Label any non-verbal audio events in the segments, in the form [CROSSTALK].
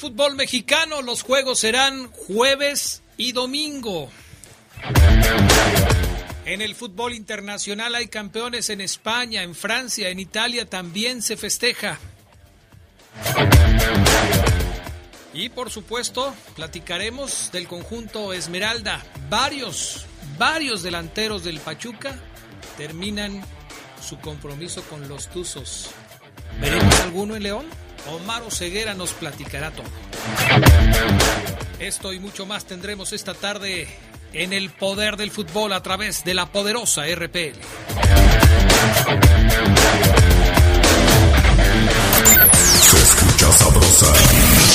Fútbol mexicano. Los juegos serán jueves y domingo. En el fútbol internacional hay campeones en España, en Francia, en Italia también se festeja. Y por supuesto, platicaremos del conjunto Esmeralda. Varios, varios delanteros del Pachuca terminan su compromiso con los Tuzos. ¿Veremos alguno en León? Omar Ceguera nos platicará todo. Esto y mucho más tendremos esta tarde en el poder del fútbol a través de la poderosa RPL. Se escucha sabrosa,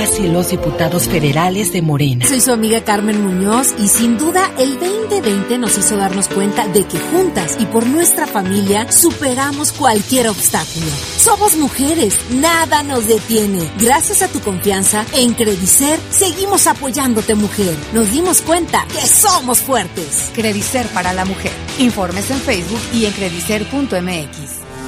las y los diputados federales de Morena. Soy su amiga Carmen Muñoz y sin duda el 2020 nos hizo darnos cuenta de que juntas y por nuestra familia superamos cualquier obstáculo. Somos mujeres, nada nos detiene. Gracias a tu confianza, en Credicer seguimos apoyándote mujer. Nos dimos cuenta que somos fuertes. Credicer para la mujer. Informes en Facebook y en credicer.mx.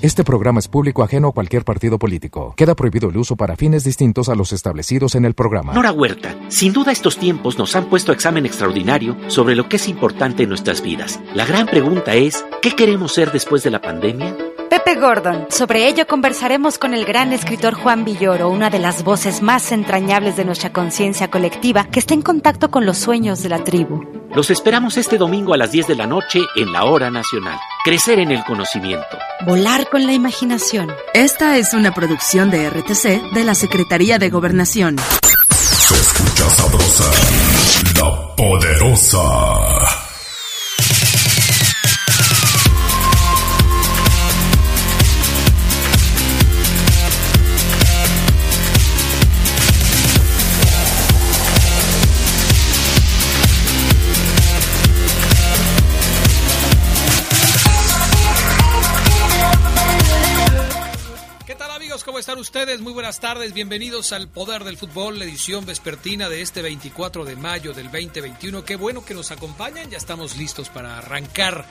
Este programa es público ajeno a cualquier partido político. Queda prohibido el uso para fines distintos a los establecidos en el programa. Nora Huerta, sin duda estos tiempos nos han puesto examen extraordinario sobre lo que es importante en nuestras vidas. La gran pregunta es, ¿qué queremos ser después de la pandemia? Pepe Gordon. Sobre ello conversaremos con el gran escritor Juan Villoro, una de las voces más entrañables de nuestra conciencia colectiva que está en contacto con los sueños de la tribu. Los esperamos este domingo a las 10 de la noche en la Hora Nacional. Crecer en el conocimiento. Volar con la imaginación. Esta es una producción de RTC de la Secretaría de Gobernación. Se escucha sabrosa, la poderosa. Ustedes? Muy buenas tardes. Bienvenidos al Poder del Fútbol, la edición vespertina de este 24 de mayo del 2021. Qué bueno que nos acompañan. Ya estamos listos para arrancar.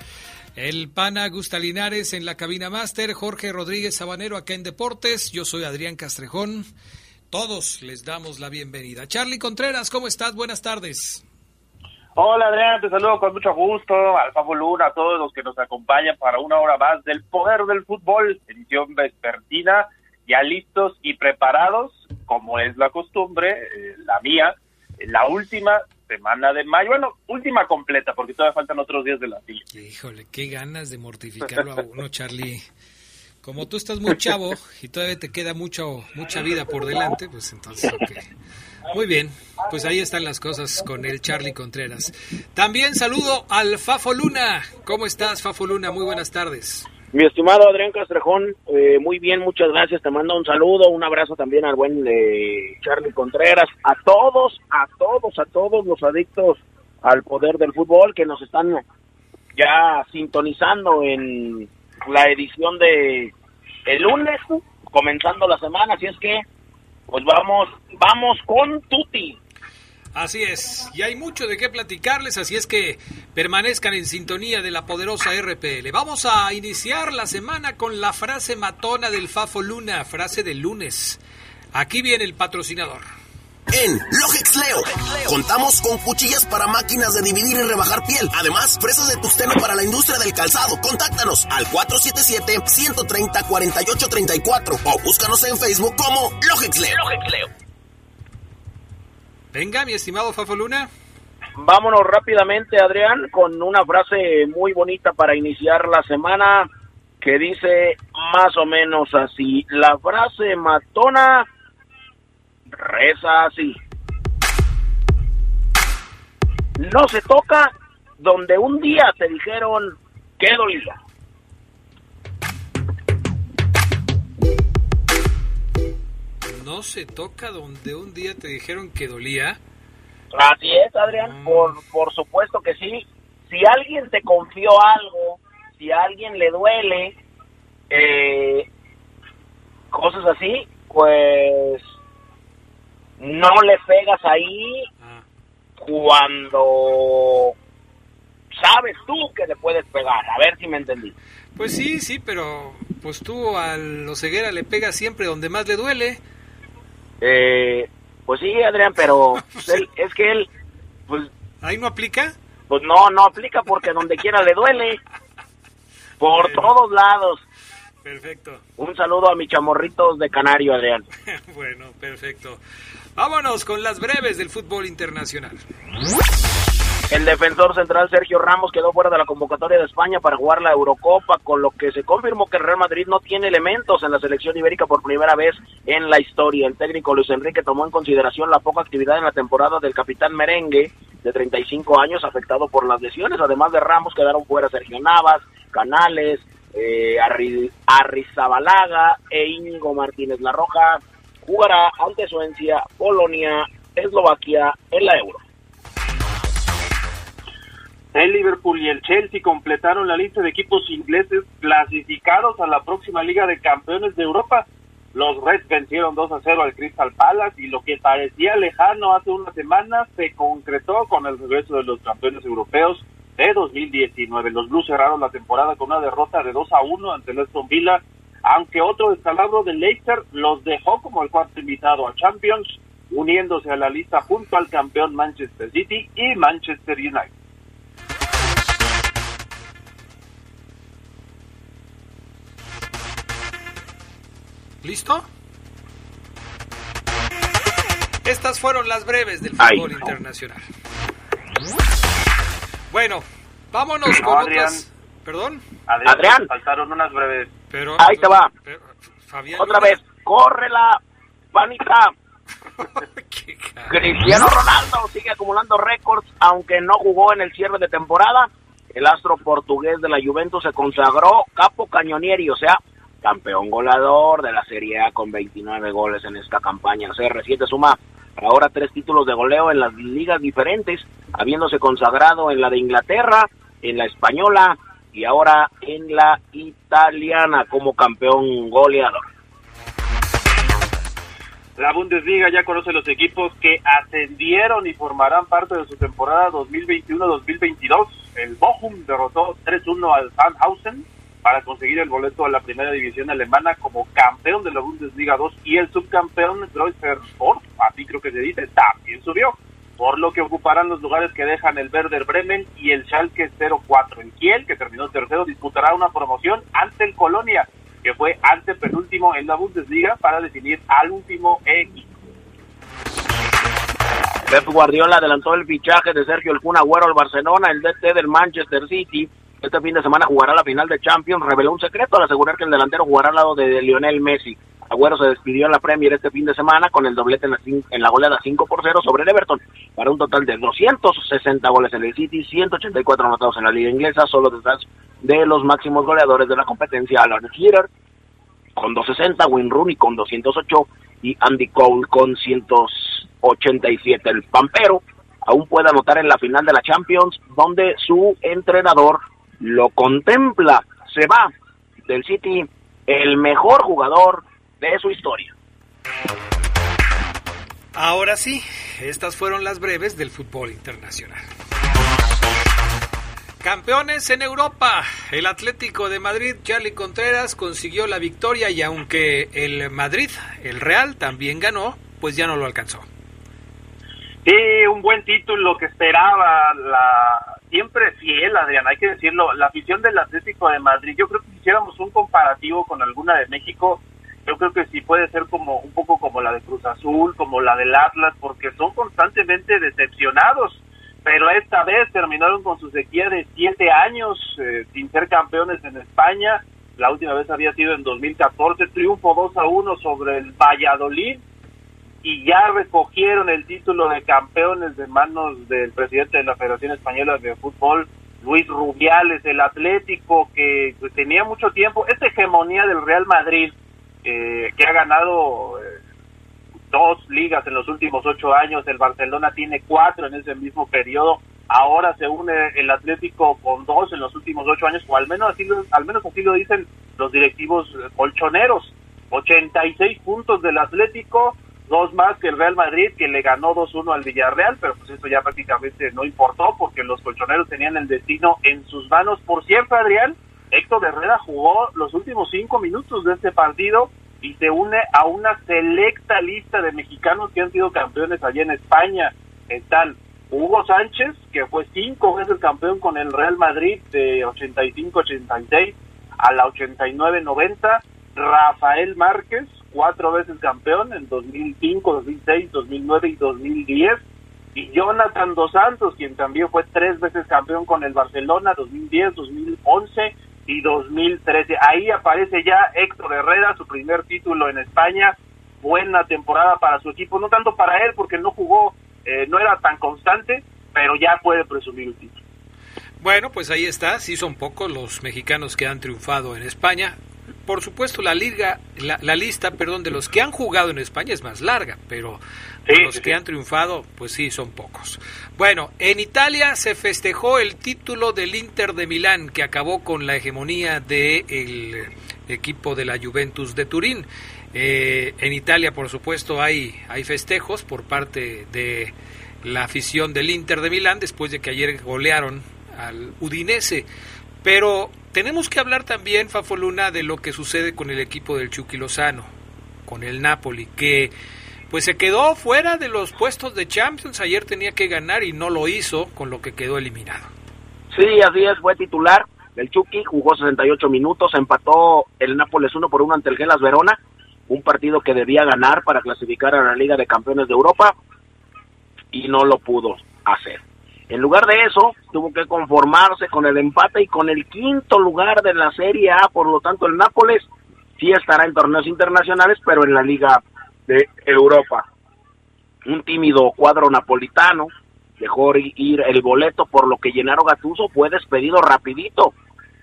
El pana Gusta Linares en la cabina máster, Jorge Rodríguez Sabanero acá en Deportes. Yo soy Adrián Castrejón. Todos les damos la bienvenida. Charlie Contreras, ¿cómo estás? Buenas tardes. Hola Adrián, te saludo con mucho gusto, al Fabo Luna, a todos los que nos acompañan para una hora más del Poder del Fútbol, edición vespertina, ya listos y preparados, como es la costumbre, eh, la mía, la última semana de mayo, bueno, última completa, porque todavía faltan otros días de la silla. Híjole, qué ganas de mortificarlo a uno, Charlie. Como tú estás muy chavo y todavía te queda mucho, mucha vida por delante, pues entonces, ok. Muy bien, pues ahí están las cosas con el Charlie Contreras. También saludo al Fafo Luna. ¿Cómo estás, Fafo Luna? Muy buenas tardes. Mi estimado Adrián Castrejón, eh, muy bien, muchas gracias. Te mando un saludo, un abrazo también al buen eh, Charlie Contreras, a todos, a todos, a todos los adictos al poder del fútbol que nos están ya sintonizando en la edición de el lunes, comenzando la semana. Así es que Pues vamos, vamos con Tuti. Así es, y hay mucho de qué platicarles, así es que permanezcan en sintonía de la poderosa RPL. Vamos a iniciar la semana con la frase matona del Fafo Luna, frase del lunes. Aquí viene el patrocinador. En Logex Leo contamos con cuchillas para máquinas de dividir y rebajar piel. Además, fresas de tusteno para la industria del calzado. Contáctanos al 477-130-4834 o búscanos en Facebook como Logex Leo. Venga, mi estimado Fafo Luna. Vámonos rápidamente, Adrián, con una frase muy bonita para iniciar la semana que dice más o menos así. La frase matona reza así. No se toca donde un día te dijeron que dolía. No se toca donde un día te dijeron que dolía. Así es, Adrián, por, por supuesto que sí. Si alguien te confió algo, si a alguien le duele, eh, cosas así, pues no le pegas ahí cuando sabes tú que le puedes pegar. A ver si me entendí. Pues sí, sí, pero pues tú a los ceguera le pegas siempre donde más le duele. Eh, pues sí, Adrián, pero [LAUGHS] él- es que él, pues... ¿Ahí no aplica? Pues no, no aplica porque donde quiera le duele. Por todos lados. Perfecto. Un saludo a mis chamorritos de Canario, Adrián. [LAUGHS] bueno, perfecto. Vámonos con las breves del fútbol internacional. El defensor central Sergio Ramos quedó fuera de la convocatoria de España para jugar la Eurocopa, con lo que se confirmó que el Real Madrid no tiene elementos en la selección ibérica por primera vez en la historia. El técnico Luis Enrique tomó en consideración la poca actividad en la temporada del capitán merengue de 35 años afectado por las lesiones. Además de Ramos quedaron fuera Sergio Navas, Canales, eh, Arri- Arrizabalaga e Íñigo Martínez La Roja. Jugará ante Suecia, Polonia, Eslovaquia en la Euro. El Liverpool y el Chelsea completaron la lista de equipos ingleses clasificados a la próxima Liga de Campeones de Europa. Los Reds vencieron 2 a 0 al Crystal Palace y lo que parecía lejano hace una semana se concretó con el regreso de los campeones europeos de 2019. Los Blues cerraron la temporada con una derrota de 2 a 1 ante el Aston Villa, aunque otro descalabro de Leicester los dejó como el cuarto invitado a Champions, uniéndose a la lista junto al campeón Manchester City y Manchester United. ¿Listo? Estas fueron las breves del Ay, fútbol no. internacional. Bueno, vámonos No, con Adrián. otras. ¿Perdón? Adrián, Adrián. faltaron unas breves. Pero, Ahí te va. pero, Fabián Otra Luna, vez, corre la panita. Cristiano Ronaldo sigue acumulando récords, aunque no jugó en el cierre de temporada. El astro portugués de la Juventus se consagró capo cañonieri, o sea, campeón goleador de la Serie A con 29 goles en esta campaña. CR7 suma ahora tres títulos de goleo en las ligas diferentes, habiéndose consagrado en la de Inglaterra, en la española y ahora en la italiana como campeón goleador. La Bundesliga ya conoce los equipos que ascendieron y formarán parte de su temporada 2021-2022. El Bochum derrotó 3-1 al Sandhausen para conseguir el boleto a la primera división alemana como campeón de la Bundesliga 2 y el subcampeón Greuther Sport, así creo que se dice, también subió, por lo que ocuparán los lugares que dejan el Werder Bremen y el Schalke 04. El Kiel, que terminó tercero, disputará una promoción ante el Colonia, que fue antepenúltimo en la Bundesliga para definir al último equipo. Pep Guardiola adelantó el fichaje de Sergio El Kun Agüero al Barcelona, el DT del Manchester City. Este fin de semana jugará la final de Champions. Reveló un secreto al asegurar que el delantero jugará al lado de Lionel Messi. Agüero se despidió en la Premier este fin de semana con el doblete en la, en la goleada 5 por 0 sobre el Everton, para un total de 260 goles en el City, 184 anotados en la liga inglesa, solo detrás de los máximos goleadores de la competencia, Alan Shearer con 260, Wayne Rooney con 208 y Andy Cole con 187. El Pampero aún puede anotar en la final de la Champions, donde su entrenador lo contempla. Se va del City el mejor jugador de su historia. Ahora sí, estas fueron las breves del fútbol internacional. Campeones en Europa. El Atlético de Madrid, Charlie Contreras, consiguió la victoria y aunque el Madrid, el Real, también ganó, pues ya no lo alcanzó. Sí, un buen título que esperaba la siempre fiel, Adrián, hay que decirlo, la afición del Atlético de Madrid. Yo creo que si hiciéramos un comparativo con alguna de México, yo creo que sí puede ser como un poco como la de Cruz Azul, como la del Atlas, porque son constantemente decepcionados pero esta vez terminaron con su sequía de siete años eh, sin ser campeones en España. La última vez había sido en 2014, triunfo 2 a 1 sobre el Valladolid y ya recogieron el título de campeones de manos del presidente de la Federación Española de Fútbol, Luis Rubiales, el Atlético, que pues, tenía mucho tiempo, esta hegemonía del Real Madrid, eh, que ha ganado eh, dos ligas en los últimos ocho años, el Barcelona tiene cuatro en ese mismo periodo, ahora se une el Atlético con dos en los últimos ocho años, o al menos así al menos así lo dicen los directivos colchoneros, 86 puntos del Atlético, dos más que el Real Madrid, que le ganó 2-1 al Villarreal, pero pues eso ya prácticamente no importó, porque los colchoneros tenían el destino en sus manos. Por cierto, Adrián, Héctor Herrera jugó los últimos cinco minutos de este partido, y se une a una selecta lista de mexicanos que han sido campeones allá en España. Están Hugo Sánchez, que fue cinco veces campeón con el Real Madrid de 85-86 a la 89-90. Rafael Márquez, cuatro veces campeón en 2005, 2006, 2009 y 2010. Y Jonathan Dos Santos, quien también fue tres veces campeón con el Barcelona, 2010, 2011 y 2013. Ahí aparece ya Héctor Herrera, su primer título en España. Buena temporada para su equipo, no tanto para él porque no jugó, eh, no era tan constante, pero ya puede presumir el título. Bueno, pues ahí está, sí son pocos los mexicanos que han triunfado en España por supuesto la liga, la, lista, perdón, de los que han jugado en España es más larga, pero los que han triunfado, pues sí, son pocos. Bueno, en Italia se festejó el título del Inter de Milán, que acabó con la hegemonía del equipo de la Juventus de Turín. Eh, en Italia, por supuesto, hay, hay festejos por parte de la afición del Inter de Milán, después de que ayer golearon al Udinese. Pero tenemos que hablar también, Fafo Luna, de lo que sucede con el equipo del Chucky Lozano, con el Napoli, que pues se quedó fuera de los puestos de Champions. Ayer tenía que ganar y no lo hizo, con lo que quedó eliminado. Sí, así es, fue titular. El Chucky jugó 68 minutos, empató el Nápoles 1 por 1 ante el Gelas Verona, un partido que debía ganar para clasificar a la Liga de Campeones de Europa y no lo pudo hacer. En lugar de eso, tuvo que conformarse con el empate y con el quinto lugar de la Serie A, por lo tanto el Nápoles sí estará en torneos internacionales, pero en la Liga de Europa. Un tímido cuadro napolitano dejó ir el boleto, por lo que Gennaro Gattuso fue despedido rapidito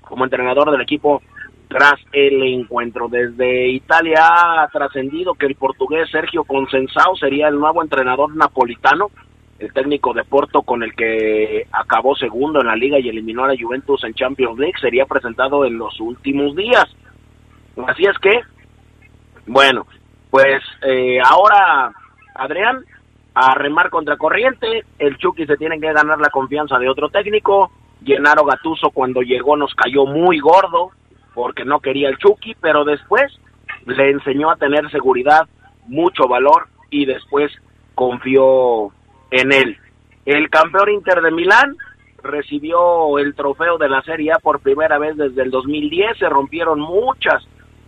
como entrenador del equipo tras el encuentro. Desde Italia ha trascendido que el portugués Sergio Consensao sería el nuevo entrenador napolitano el técnico de Porto con el que acabó segundo en la liga y eliminó a la Juventus en Champions League, sería presentado en los últimos días. Así es que, bueno, pues eh, ahora, Adrián, a remar contra corriente, el Chucky se tiene que ganar la confianza de otro técnico, Gennaro Gatuso cuando llegó nos cayó muy gordo, porque no quería el Chucky, pero después le enseñó a tener seguridad, mucho valor, y después confió en él. El campeón Inter de Milán recibió el trofeo de la Serie A por primera vez desde el 2010. Se rompieron muchas,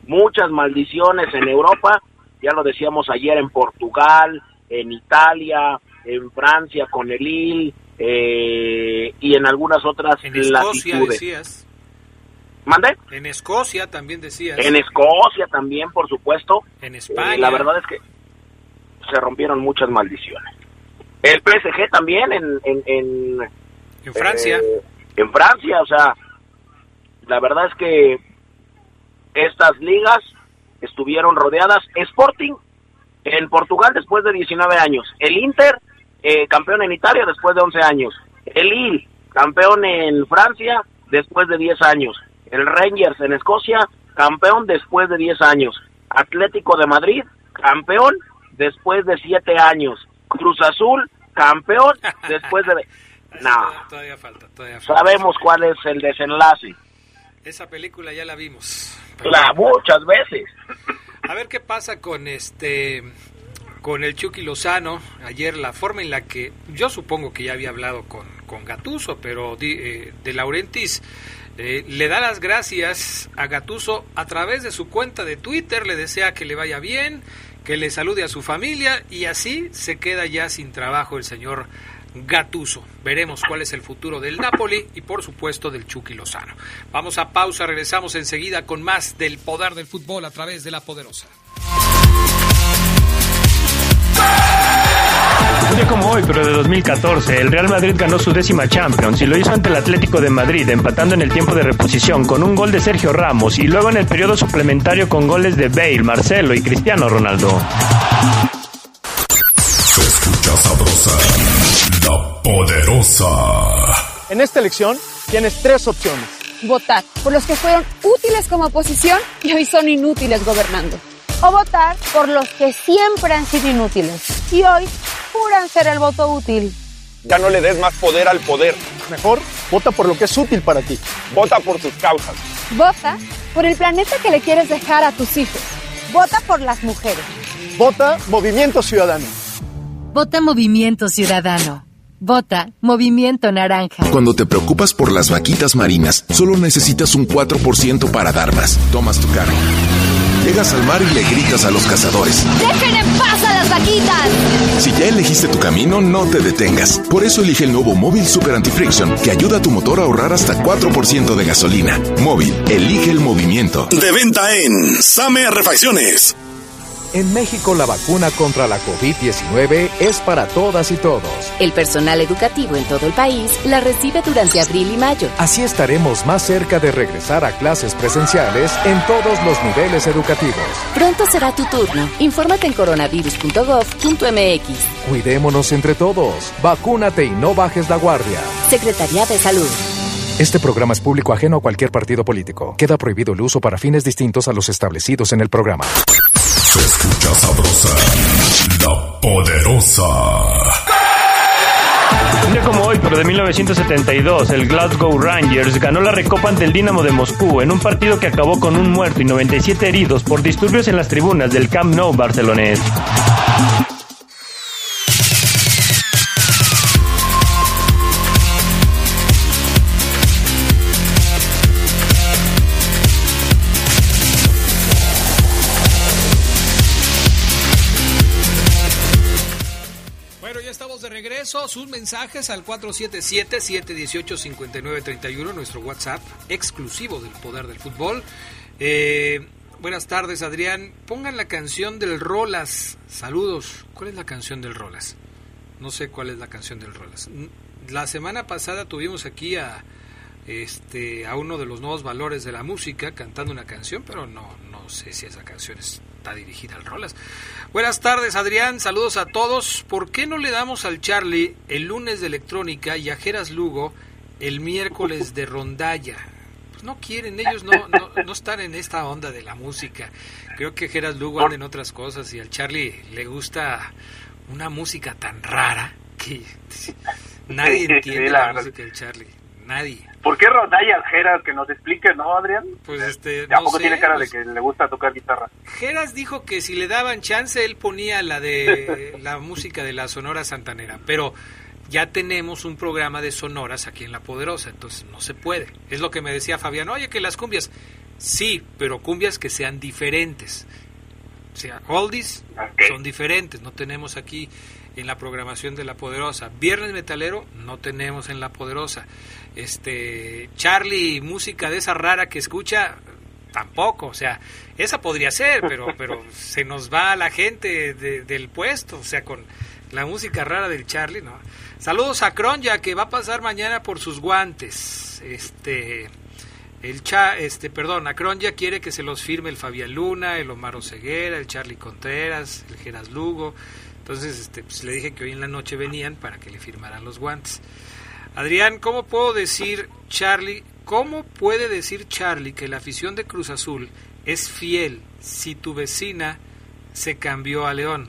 muchas maldiciones en Europa. Ya lo decíamos ayer en Portugal, en Italia, en Francia con el Lille eh, y en algunas otras en Escocia Decías. ¿Mande? En Escocia también decías. En Escocia también, por supuesto. En España. la verdad es que se rompieron muchas maldiciones. El PSG también en... En, en, Francia. Eh, en Francia, o sea, la verdad es que estas ligas estuvieron rodeadas. Sporting en Portugal después de 19 años. El Inter, eh, campeón en Italia después de 11 años. El Lille, campeón en Francia después de 10 años. El Rangers en Escocia, campeón después de 10 años. Atlético de Madrid, campeón después de siete años. Cruz Azul, campeón, [LAUGHS] después de... No, Todavía falta, todavía falta. sabemos cuál es el desenlace. Esa película ya la vimos. La, muchas veces. A ver qué pasa con este con el Chucky Lozano. Ayer la forma en la que yo supongo que ya había hablado con, con Gatuso, pero di- eh, de Laurentis eh, le da las gracias a Gatuso a través de su cuenta de Twitter, le desea que le vaya bien, que le salude a su familia y así se queda ya sin trabajo el señor Gatuso. Veremos cuál es el futuro del Napoli y por supuesto del Chucky Lozano. Vamos a pausa, regresamos enseguida con más del poder del fútbol a través de la poderosa. Un día como hoy, pero de 2014, el Real Madrid ganó su décima Champions y lo hizo ante el Atlético de Madrid, empatando en el tiempo de reposición con un gol de Sergio Ramos y luego en el periodo suplementario con goles de Bale, Marcelo y Cristiano Ronaldo. Se escucha sabrosa, la poderosa. En esta elección tienes tres opciones. Votar por los que fueron útiles como oposición y hoy son inútiles gobernando. O votar por los que siempre han sido inútiles y hoy juran ser el voto útil. Ya no le des más poder al poder. Mejor, vota por lo que es útil para ti. Vota por tus causas. Vota por el planeta que le quieres dejar a tus hijos. Vota por las mujeres. Vota Movimiento Ciudadano. Vota Movimiento Ciudadano. Vota Movimiento Naranja. Cuando te preocupas por las vaquitas marinas, solo necesitas un 4% para dar más. Tomas tu carro. Llegas al mar y le gritas a los cazadores. ¡Dejen en paz a las vaquitas! Si ya elegiste tu camino, no te detengas. Por eso elige el nuevo Móvil Super Anti-Friction, que ayuda a tu motor a ahorrar hasta 4% de gasolina. Móvil, elige el movimiento. De venta en Same Refacciones. En México la vacuna contra la COVID-19 es para todas y todos. El personal educativo en todo el país la recibe durante abril y mayo. Así estaremos más cerca de regresar a clases presenciales en todos los niveles educativos. Pronto será tu turno. Infórmate en coronavirus.gov.mx. Cuidémonos entre todos. Vacúnate y no bajes la guardia. Secretaría de Salud. Este programa es público ajeno a cualquier partido político. Queda prohibido el uso para fines distintos a los establecidos en el programa. Escucha sabrosa, la poderosa. Un día como hoy, pero de 1972, el Glasgow Rangers ganó la recopa ante el Dinamo de Moscú en un partido que acabó con un muerto y 97 heridos por disturbios en las tribunas del Camp Nou barcelonés. Sus mensajes al 477-718-5931, nuestro WhatsApp exclusivo del Poder del Fútbol. Eh, buenas tardes, Adrián. Pongan la canción del Rolas. Saludos. ¿Cuál es la canción del Rolas? No sé cuál es la canción del Rolas. La semana pasada tuvimos aquí a este a uno de los nuevos valores de la música cantando una canción, pero no no sé si esa canción está dirigida al Rolas. Buenas tardes, Adrián. Saludos a todos. ¿Por qué no le damos al Charlie el lunes de electrónica y a Geras Lugo el miércoles de rondalla? Pues no quieren, ellos no, no, no están en esta onda de la música. Creo que Geras Lugo anda en otras cosas y al Charlie le gusta una música tan rara que [LAUGHS] nadie Sí, sí, entiende la música del Charlie. Nadie. ¿Por qué rondallas, Geras? Que nos explique, ¿no, Adrián? Pues este, ¿A no poco sé, tiene cara pues- de que le gusta tocar guitarra? Geras dijo que si le daban chance él ponía la de [LAUGHS] la música de la Sonora Santanera, pero ya tenemos un programa de sonoras aquí en La Poderosa, entonces no se puede. Es lo que me decía Fabián, oye que las cumbias, sí, pero cumbias que sean diferentes. O sea, oldies son diferentes, no tenemos aquí en la programación de La Poderosa. Viernes Metalero no tenemos en La Poderosa. Este, Charlie, música de esa rara que escucha, tampoco, o sea, esa podría ser, pero [LAUGHS] pero se nos va la gente de- del puesto, o sea, con la música rara del Charlie, ¿no? Saludos a Cronja que va a pasar mañana por sus guantes. Este el cha, este, perdón, a Cronja quiere que se los firme el Fabián Luna, el Omar Ceguera, el Charlie Contreras, el Geras Lugo. Entonces, este, pues, le dije que hoy en la noche venían para que le firmaran los guantes. Adrián, ¿cómo puedo decir Charlie? ¿Cómo puede decir Charlie que la afición de Cruz Azul es fiel si tu vecina se cambió a León?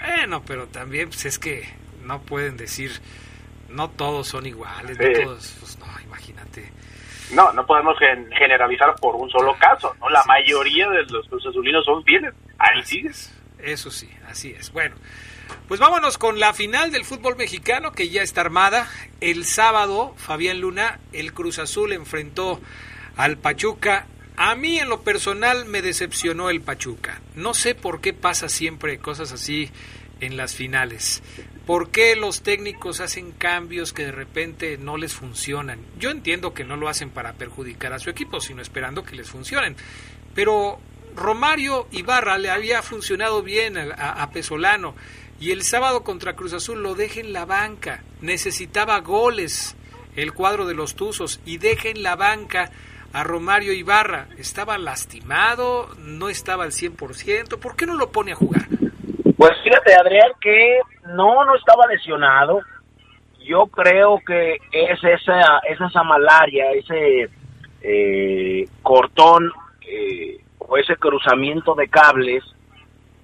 Bueno, pero también pues es que no pueden decir, no todos son iguales, Sí. no todos, pues no, imagínate. No, no podemos gen- generalizar por un solo caso, ¿no? La mayoría de los Cruz Azulinos son fieles. Ahí sigues. Eso sí, así es. Bueno, pues vámonos con la final del fútbol mexicano que ya está armada. El sábado, Fabián Luna, el Cruz Azul enfrentó al Pachuca. A mí en lo personal me decepcionó el Pachuca. No sé por qué pasa siempre cosas así en las finales. ¿Por qué los técnicos hacen cambios que de repente no les funcionan? Yo entiendo que no lo hacen para perjudicar a su equipo, sino esperando que les funcionen. Pero Romario Ibarra le había funcionado bien a, a- Pesolano y el sábado contra Cruz Azul lo deja en la banca. Necesitaba goles el cuadro de los Tuzos y deja en la banca a Romario Ibarra. Estaba lastimado, no estaba al 100%. ¿Por qué no lo pone a jugar? Pues fíjate, Adrián, que no, no estaba lesionado. Yo creo que es esa, es esa malaria, ese eh, cortón eh, o ese cruzamiento de cables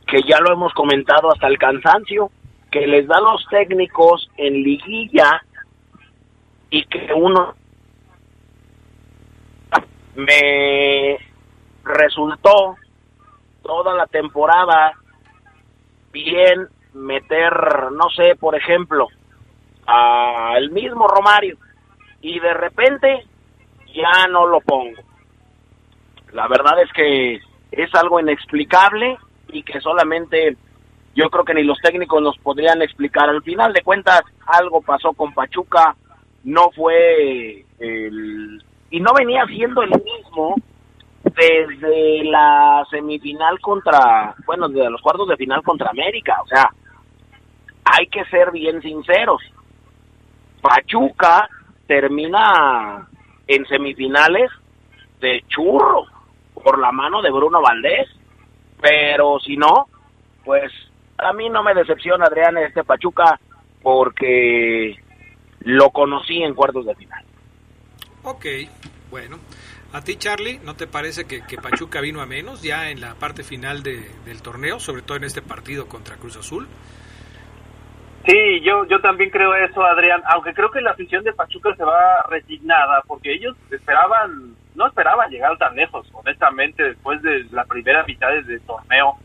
que ya lo hemos comentado hasta el cansancio, que les da los técnicos en liguilla y que uno me resultó toda la temporada bien meter, no sé, por ejemplo, al mismo Romario y de repente ya no lo pongo. La verdad es que es algo inexplicable y que solamente yo creo que ni los técnicos nos podrían explicar. Al final de cuentas, algo pasó con Pachuca, no fue el... y no venía siendo el mismo desde la semifinal contra, bueno, desde los cuartos de final contra América, o sea, hay que ser bien sinceros. Pachuca termina en semifinales de churro por la mano de Bruno Valdés, pero si no, pues a mí no me decepciona Adrián este Pachuca porque lo conocí en cuartos de final. Ok, bueno. ¿A ti, Charlie, no te parece que, que Pachuca vino a menos ya en la parte final de- del torneo, sobre todo en este partido contra Cruz Azul? Sí, yo, yo también creo eso, Adrián, aunque creo que la afición de Pachuca se va resignada, porque ellos esperaban, no esperaban llegar tan lejos, honestamente, después de la primera mitad del torneo.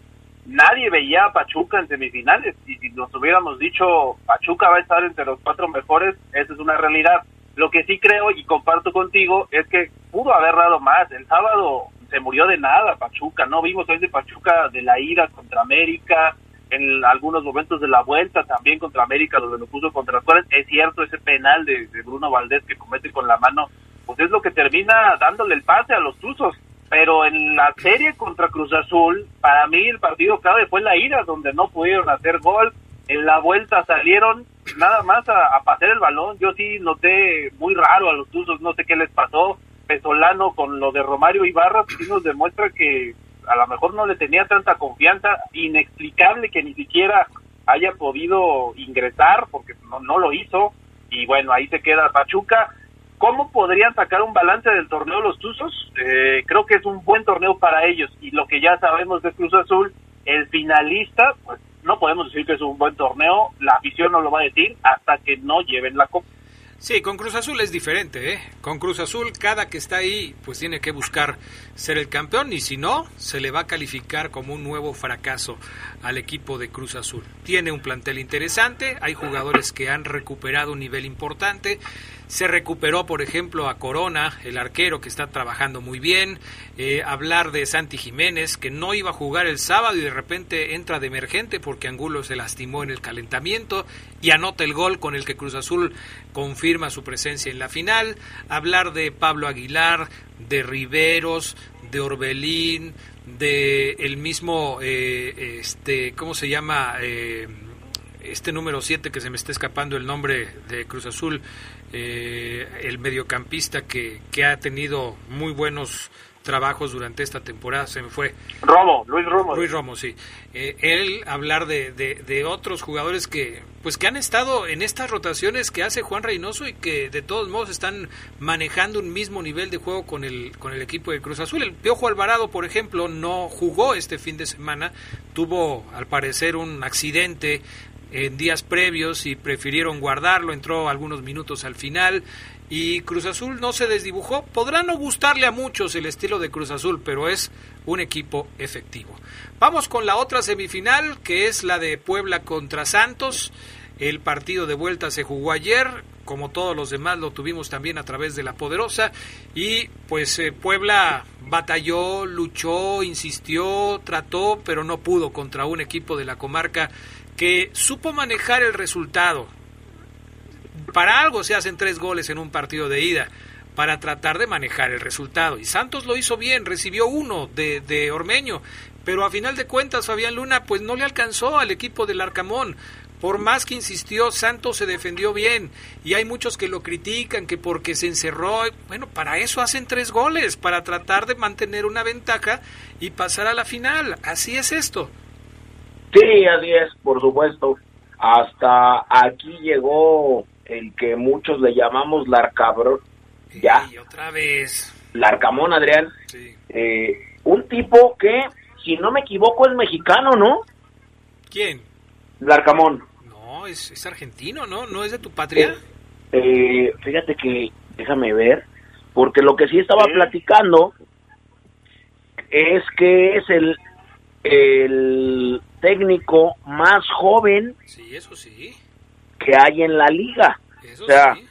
Nadie veía a Pachuca en semifinales, y si nos hubiéramos dicho Pachuca va a estar entre los cuatro mejores, esa es una realidad. Lo que sí creo y comparto contigo es que pudo haber dado más. El sábado se murió de nada Pachuca, no vimos a ese Pachuca de la ira contra América, en algunos momentos de la vuelta también contra América donde lo puso contra Suárez. Es cierto ese penal de, de Bruno Valdés que comete con la mano, pues es lo que termina dándole el pase a los Tuzos. Pero en la serie contra Cruz Azul, para mí el partido clave fue la ira, donde no pudieron hacer gol. En la vuelta salieron nada más a, pasear el balón. Yo sí noté muy raro a los Tuzos, no sé qué les pasó. Pesolano con lo de Romario Ibarra, sí nos demuestra que a lo mejor no le tenía tanta confianza, inexplicable que ni siquiera haya podido ingresar porque no, no lo hizo y bueno, ahí se queda Pachuca. ¿Cómo podrían sacar un balance del torneo los Tuzos? Eh, creo que es un buen torneo para ellos y lo que ya sabemos de Cruz Azul, el finalista, pues no podemos decir que es un buen torneo, la afición no lo va a decir hasta que no lleven la copa. Sí, con Cruz Azul es diferente, ¿eh? Con Cruz Azul, cada que está ahí, pues tiene que buscar ser el campeón y si no, se le va a calificar como un nuevo fracaso al equipo de Cruz Azul. Tiene un plantel interesante, hay jugadores que han recuperado un nivel importante. Se recuperó, por ejemplo, a Corona, el arquero que está trabajando muy bien. Eh, hablar de Santi Jiménez, que no iba a jugar el sábado y de repente entra de emergente porque Angulo se lastimó en el calentamiento y anota el gol con el que Cruz Azul confirma su presencia en la final. Hablar de Pablo Aguilar, de Riveros, de Orbelín, de el mismo, eh, este, ¿cómo se llama? Eh, este número 7 que se me está escapando el nombre de Cruz Azul, eh, el mediocampista que, que ha tenido muy buenos trabajos durante esta temporada, se me fue. Romo, Luis Romo. Luis Romo, sí. Eh, él hablar de, de, de, otros jugadores que pues que han estado en estas rotaciones que hace Juan Reynoso y que de todos modos están manejando un mismo nivel de juego con el, con el equipo de Cruz Azul. El Piojo Alvarado, por ejemplo, no jugó este fin de semana, tuvo al parecer un accidente en días previos y prefirieron guardarlo, entró algunos minutos al final y Cruz Azul no se desdibujó. Podrá no gustarle a muchos el estilo de Cruz Azul, pero es un equipo efectivo. Vamos con la otra semifinal, que es la de Puebla contra Santos. El partido de vuelta se jugó ayer, como todos los demás lo tuvimos también a través de la Poderosa. Y pues eh, Puebla batalló, luchó, insistió, trató, pero no pudo contra un equipo de la comarca que supo manejar el resultado. Para algo se hacen tres goles en un partido de ida, para tratar de manejar el resultado. Y Santos lo hizo bien, recibió uno de, de Ormeño, pero a final de cuentas Fabián Luna pues no le alcanzó al equipo del Arcamón. Por más que insistió, Santos se defendió bien y hay muchos que lo critican, que porque se encerró, bueno, para eso hacen tres goles, para tratar de mantener una ventaja y pasar a la final. Así es esto. Sí, así es, por supuesto. Hasta aquí llegó el que muchos le llamamos Larcabrón. Ya. Y otra vez. Larcamón, Adrián. Eh, un tipo que, si no me equivoco, es mexicano, ¿no? ¿Quién? Larcamón. No, es, argentino, ¿no? ¿No es de tu patria? Eh, eh, fíjate que, déjame ver, porque lo que sí estaba platicando es que es el, el técnico más joven sí, eso sí. que hay en la liga. Eso o sea, sí.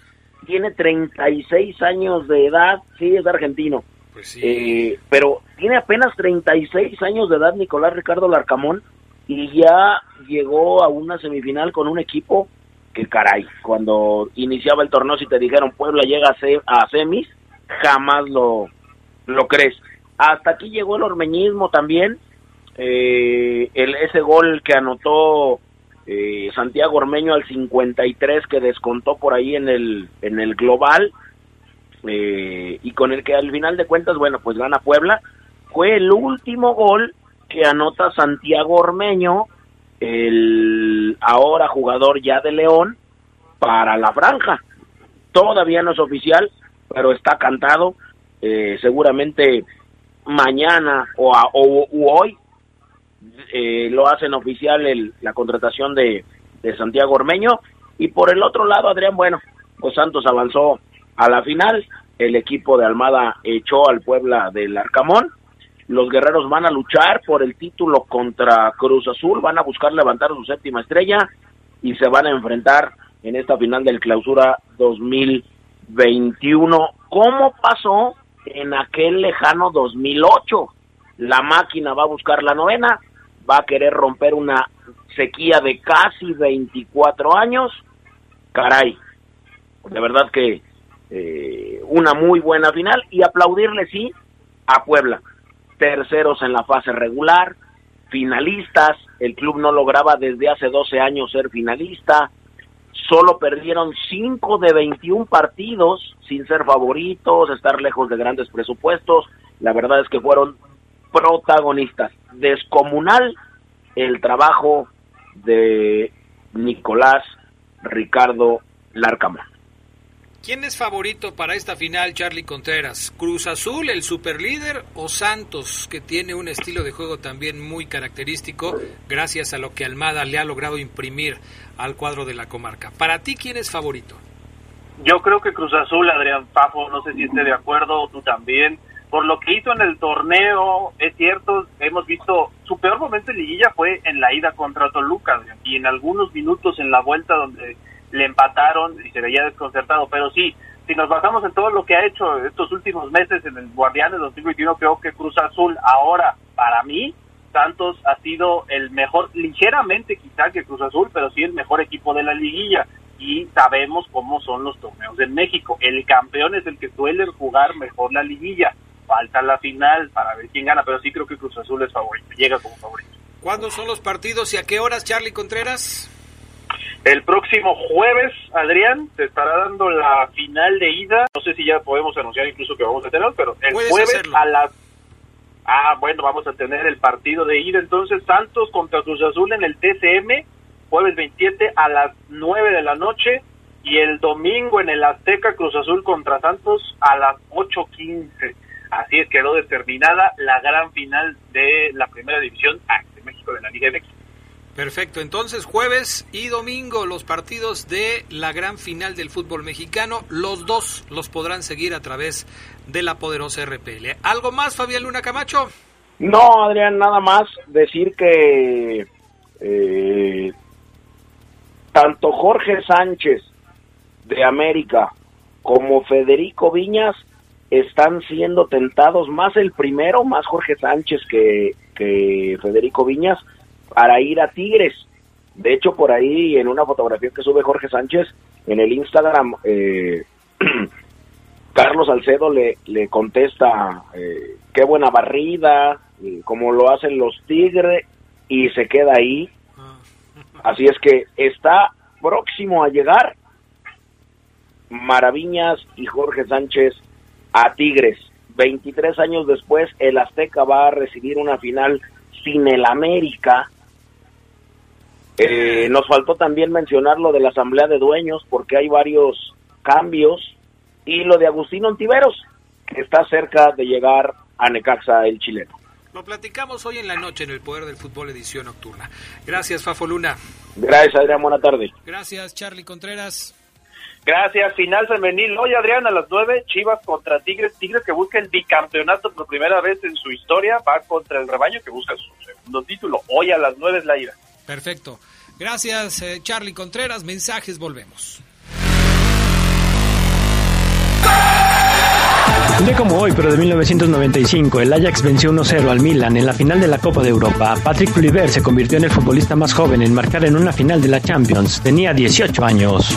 tiene 36 años de edad, sí, es argentino. Pues. Eh, pero tiene apenas 36 años de edad Nicolás Ricardo Larcamón y ya llegó a una semifinal con un equipo que caray, cuando iniciaba el torneo si te dijeron Puebla llega a, a semis, jamás lo, lo crees. Hasta aquí llegó el ormeñismo también, eh, el, ese gol que anotó eh, Santiago Ormeño al 53 que descontó por ahí en el, en el global eh, y con el que al final de cuentas, bueno, pues gana Puebla, fue el último gol que anota Santiago Ormeño, el ahora jugador ya de León, para la franja. Todavía no es oficial, pero está cantado. Eh, seguramente mañana o, a- o hoy eh, lo hacen oficial el, la contratación de, Santiago Ormeño. Y por el otro lado, Adrián, bueno, pues Santos avanzó a la final. El equipo de Almada echó al Puebla del Arcamón. Los guerreros van a luchar por el título contra Cruz Azul, van a buscar levantar su séptima estrella y se van a enfrentar en esta final del clausura 2021. ¿Cómo pasó en aquel lejano 2008? La máquina va a buscar la novena, va a querer romper una sequía de casi 24 años. Caray, de verdad que eh, una muy buena final y aplaudirle sí a Puebla. Terceros en la fase regular, finalistas, el club no lograba desde hace 12 años ser finalista, solo perdieron 5 de 21 partidos sin ser favoritos, estar lejos de grandes presupuestos, la verdad es que fueron protagonistas. Descomunal el trabajo de Nicolás Ricardo Larcamón. ¿Quién es favorito para esta final, Charlie Contreras? ¿Cruz Azul, el superlíder, o Santos, que tiene un estilo de juego también muy característico, gracias a lo que Almada le ha logrado imprimir al cuadro de la comarca? Para ti, ¿quién es favorito? Yo creo que Cruz Azul, Adrián Pafo, no sé si esté de acuerdo, tú también. Por lo que hizo en el torneo, es cierto, hemos visto su peor momento en liguilla fue en la ida contra Toluca, y en algunos minutos en la vuelta donde le empataron y se veía desconcertado. Pero sí, si nos basamos en todo lo que ha hecho estos últimos meses en el Guardianes 2021, creo que Cruz Azul ahora, para mí, Santos ha sido el mejor, ligeramente quizá que Cruz Azul, pero sí el mejor equipo de la liguilla. Y sabemos cómo son los torneos en México. El campeón es el que suele jugar mejor la liguilla. Falta la final para ver quién gana, pero sí creo que Cruz Azul es favorito, llega como favorito. ¿Cuándo son los partidos y a qué horas, Charlie Contreras? El próximo jueves, Adrián, se estará dando la final de ida. No sé si ya podemos anunciar incluso que vamos a tener, pero el jueves hacerlo. a las Ah, bueno, vamos a tener el partido de ida entonces Santos contra Cruz Azul en el TCM, jueves 27 a las 9 de la noche y el domingo en el Azteca Cruz Azul contra Santos a las 8.15. Así es, quedó determinada la gran final de la primera división de México de la Liga MX. Perfecto, entonces jueves y domingo los partidos de la gran final del fútbol mexicano, los dos los podrán seguir a través de la poderosa RPL. ¿Algo más, Fabián Luna Camacho? No, Adrián, nada más decir que eh, tanto Jorge Sánchez de América como Federico Viñas están siendo tentados, más el primero, más Jorge Sánchez que, que Federico Viñas, para ir a Tigres. De hecho, por ahí en una fotografía que sube Jorge Sánchez en el Instagram, eh, [CLEARS THROAT] Carlos Salcedo le, le contesta, eh, qué buena barrida, como lo hacen los Tigres, y se queda ahí. Así es que está próximo a llegar Maraviñas y Jorge Sánchez a Tigres. 23 años después, el Azteca va a recibir una final sin el América eh, nos faltó también mencionar lo de la asamblea de dueños porque hay varios cambios y lo de Agustín Ontiveros que está cerca de llegar a Necaxa el chileno. Lo platicamos hoy en la noche en el Poder del Fútbol edición nocturna. Gracias Fafo Luna. Gracias Adrián, buena tarde. Gracias Charlie Contreras. Gracias, final femenil. Hoy Adrián a las 9, Chivas contra Tigres. Tigres que busca el bicampeonato por primera vez en su historia, va contra el rebaño que busca su segundo título. Hoy a las 9 es la ida. Perfecto. Gracias, eh, Charlie Contreras. Mensajes, volvemos. Un día como hoy, pero de 1995, el Ajax venció 1-0 al Milan en la final de la Copa de Europa. Patrick Kluivert se convirtió en el futbolista más joven en marcar en una final de la Champions. Tenía 18 años.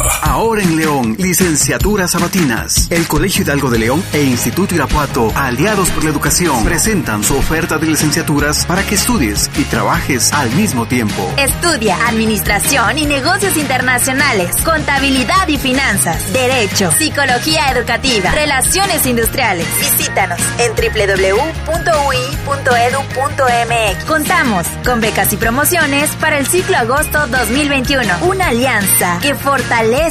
Ahora en León, licenciaturas sabatinas. El Colegio Hidalgo de León e Instituto Irapuato, aliados por la educación, presentan su oferta de licenciaturas para que estudies y trabajes al mismo tiempo. Estudia Administración y Negocios Internacionales, Contabilidad y Finanzas, Derecho, Psicología Educativa, Relaciones Industriales. Visítanos en www.ui.edu.mx. Contamos con becas y promociones para el ciclo agosto 2021. Una alianza que fortalece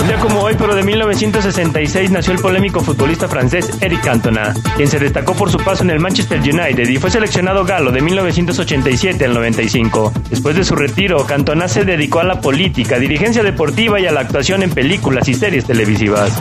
Un día como hoy, pero de 1966, nació el polémico futbolista francés Eric Cantona, quien se destacó por su paso en el Manchester United y fue seleccionado galo de 1987 al 95. Después de su retiro, Cantona se dedicó a la política, dirigencia deportiva y a la actuación en películas y series televisivas.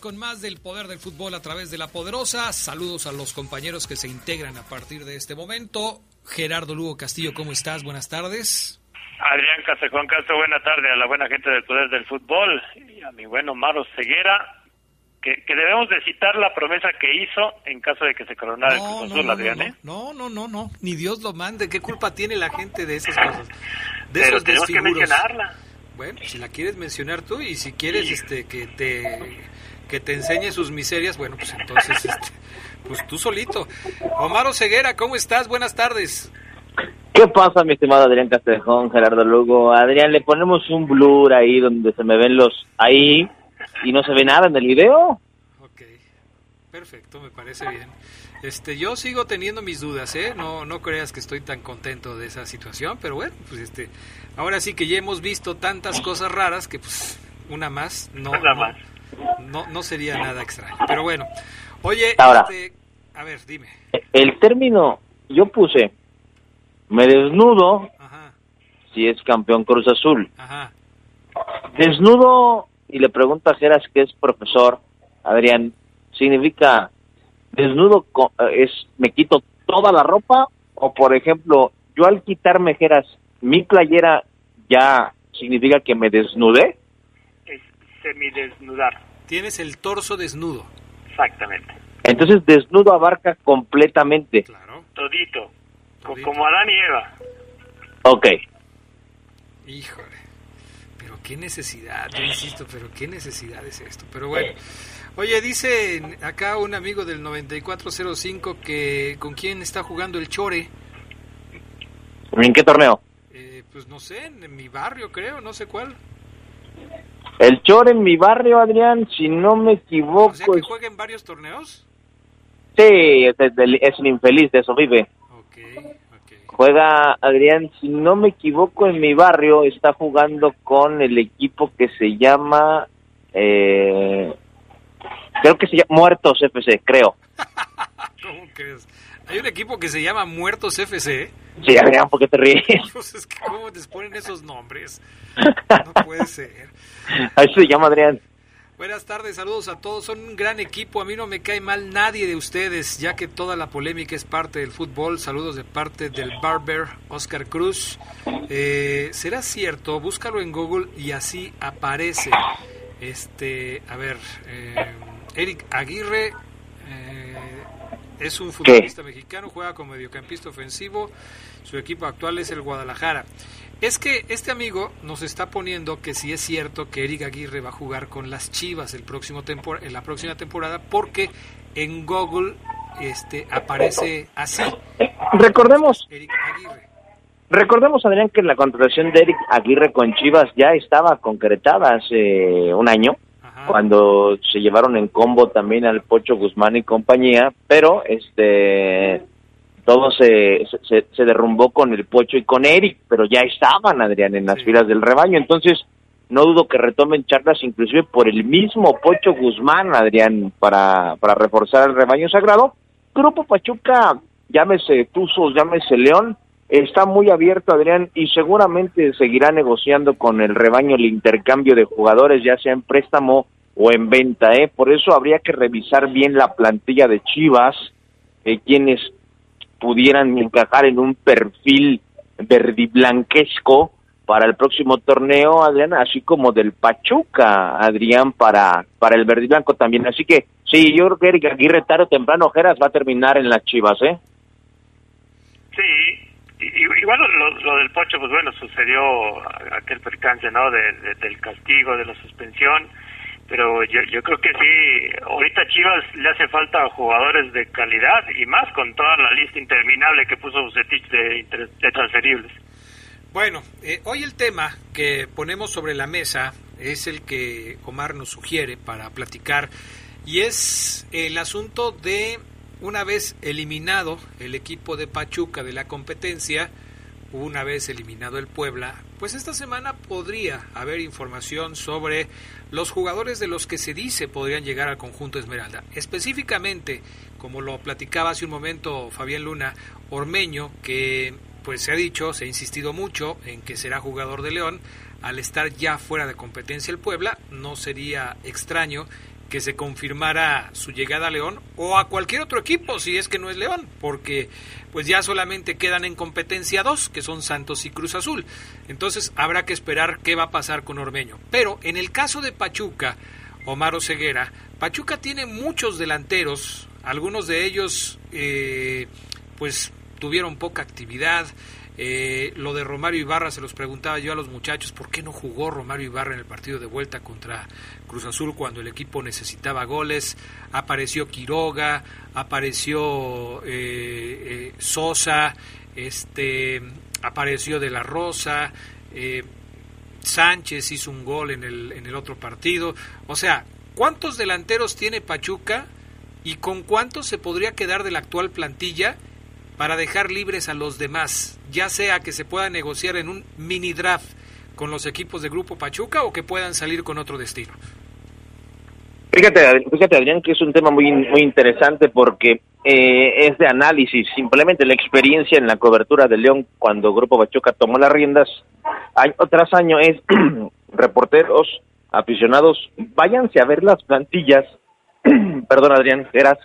Con más del poder del fútbol a través de la poderosa. Saludos a los compañeros que se integran a partir de este momento. Gerardo Lugo Castillo, ¿cómo estás? Buenas tardes. Adrián Casejón Castro, buena tarde a la buena gente del poder del fútbol y a mi bueno Maro Ceguera, que, que debemos de citar la promesa que hizo en caso de que se coronara el Cruz Azul, no, Adrián, no, ¿eh? no, no, no, no, ni Dios lo mande. ¿Qué culpa tiene la gente de esas cosas? De Pero esos tenemos que desfiguros. mencionarla. Bueno, si la quieres mencionar tú y si quieres este que te que te enseñe sus miserias, bueno, pues entonces [LAUGHS] este, pues tú solito. Omar Ceguera, ¿cómo estás? Buenas tardes. ¿Qué pasa, mi estimado Adrián Castejón, Gerardo Lugo? Adrián, le ponemos un blur ahí donde se me ven los ahí y no se ve nada en el video. Perfecto, me parece bien. Este, yo sigo teniendo mis dudas, ¿eh? No, no creas que estoy tan contento de esa situación, pero bueno, pues este, ahora sí que ya hemos visto tantas cosas raras que pues una más no, Una no, más. No, no sería nada extraño. Pero bueno, oye, Ahora. este, a ver, dime. El término, yo puse, me desnudo si es campeón Cruz Azul. Ajá. Desnudo y le pregunto a Geras, que es profesor, Adrián, ¿significa desnudo eh, es me quito toda la ropa? O, por ejemplo, yo al quitarme, Geras, mi playera ya significa que me desnudé? Es semidesnudar, Tienes el torso desnudo. exactamente. Entonces, desnudo abarca completamente. Todito. Co- Como Adán y Eva. Ok. Híjole. Pero qué necesidad, yo insisto, pero qué necesidad es esto. Pero bueno. Oye, dice acá un amigo del 9405 que con quién está jugando el Chore. ¿En qué torneo? Eh, pues no sé, en mi barrio creo, no sé cuál. El Chor en mi barrio, Adrián, si no me equivoco, O sea que juega en varios torneos. sí, es, es- es un infeliz, de eso vive. Juega, Adrián, si no me equivoco, en mi barrio está jugando con el equipo que se llama, eh, creo que se llama Muertos FC, creo. [LAUGHS] ¿Cómo crees? Hay un equipo que se llama Muertos FC. Sí, Adrián, ¿por qué te ríes? [LAUGHS] Pues es que cómo les ponen esos nombres. No puede ser. Así se llama Adrián. Buenas tardes, saludos a todos. Son un gran equipo. A mí no me cae mal nadie de ustedes, ya que toda la polémica es parte del fútbol. Saludos de parte del Barber Oscar Cruz. Eh, ¿Será cierto? Búscalo en Google y así aparece. Este, a ver, eh, Eric Aguirre eh, es un futbolista mexicano, juega como mediocampista ofensivo. Su equipo actual es el Guadalajara. Es que este amigo nos está poniendo que si es cierto que Eric Aguirre va a jugar con las Chivas el próximo tempor en la próxima temporada porque en Google este aparece así. Recordemos, recordemos, Adrián, que la contratación de Eric Aguirre con Chivas ya estaba concretada hace un año, cuando se llevaron en combo también al Pocho Guzmán y compañía, pero este todo se, se, se derrumbó con el Pocho y con Eric, pero ya estaban, Adrián, en las filas del rebaño. Entonces, no dudo que retomen charlas inclusive por el mismo Pocho Guzmán, Adrián, para, para reforzar el rebaño sagrado. Grupo Pachuca, llámese Tuzos, llámese León, está muy abierto, Adrián, y seguramente seguirá negociando con el rebaño el intercambio de jugadores, ya sea en préstamo o en venta, ¿eh? Por eso habría que revisar bien la plantilla de Chivas, eh, quienes pudieran encajar en un perfil verdiblanquesco para el próximo torneo, Adrián, así como del Pachuca, Adrián, para, para el verdiblanco también. Así que sí, yo creo que Eric Aguirre tarde o temprano, Ojeras, va a terminar en las Chivas, ¿eh? Sí, i- i- igual lo, lo del Pocho, pues bueno, sucedió aquel percance, ¿no? De- de- del castigo, de la suspensión, pero yo, yo creo que sí, ahorita Chivas le hace falta jugadores de calidad y más con toda la lista interminable que puso Bucetich de, de transferibles. Bueno, eh, hoy el tema que ponemos sobre la mesa es el que Omar nos sugiere para platicar y es el asunto de una vez eliminado el equipo de Pachuca de la competencia, una vez eliminado el Puebla, pues esta semana podría haber información sobre los jugadores de los que se dice podrían llegar al conjunto Esmeralda. Específicamente, como lo platicaba hace un momento Fabián Luna, Ormeño, que pues se ha dicho, se ha insistido mucho en que será jugador de León, al estar ya fuera de competencia el Puebla, no sería extraño que se confirmara su llegada a León o a cualquier otro equipo si es que no es León, porque pues ya solamente quedan en competencia dos, que son Santos y Cruz Azul. Entonces habrá que esperar qué va a pasar con Ormeño. Pero en el caso de Pachuca, Omar Ceguera, Pachuca tiene muchos delanteros, algunos de ellos eh, pues tuvieron poca actividad. Eh, lo de Romario Ibarra se los preguntaba yo a los muchachos, ¿por qué no jugó Romario Ibarra en el partido de vuelta contra Cruz Azul cuando el equipo necesitaba goles? Apareció Quiroga, apareció eh, eh, Sosa, este, apareció De La Rosa, eh, Sánchez hizo un gol en el, en el otro partido. O sea, ¿cuántos delanteros tiene Pachuca y con cuántos se podría quedar de la actual plantilla para dejar libres a los demás? Ya sea que se pueda negociar en un mini draft con los equipos de Grupo Pachuca o que puedan salir con otro destino. Fíjate, fíjate Adrián, que es un tema muy, muy interesante porque eh, es de análisis. Simplemente la experiencia en la cobertura de León cuando Grupo Pachuca tomó las riendas año tras año es [CLEARS THROAT] reporteros aficionados, váyanse a ver las plantillas, [CLEARS THROAT] perdón Adrián, eras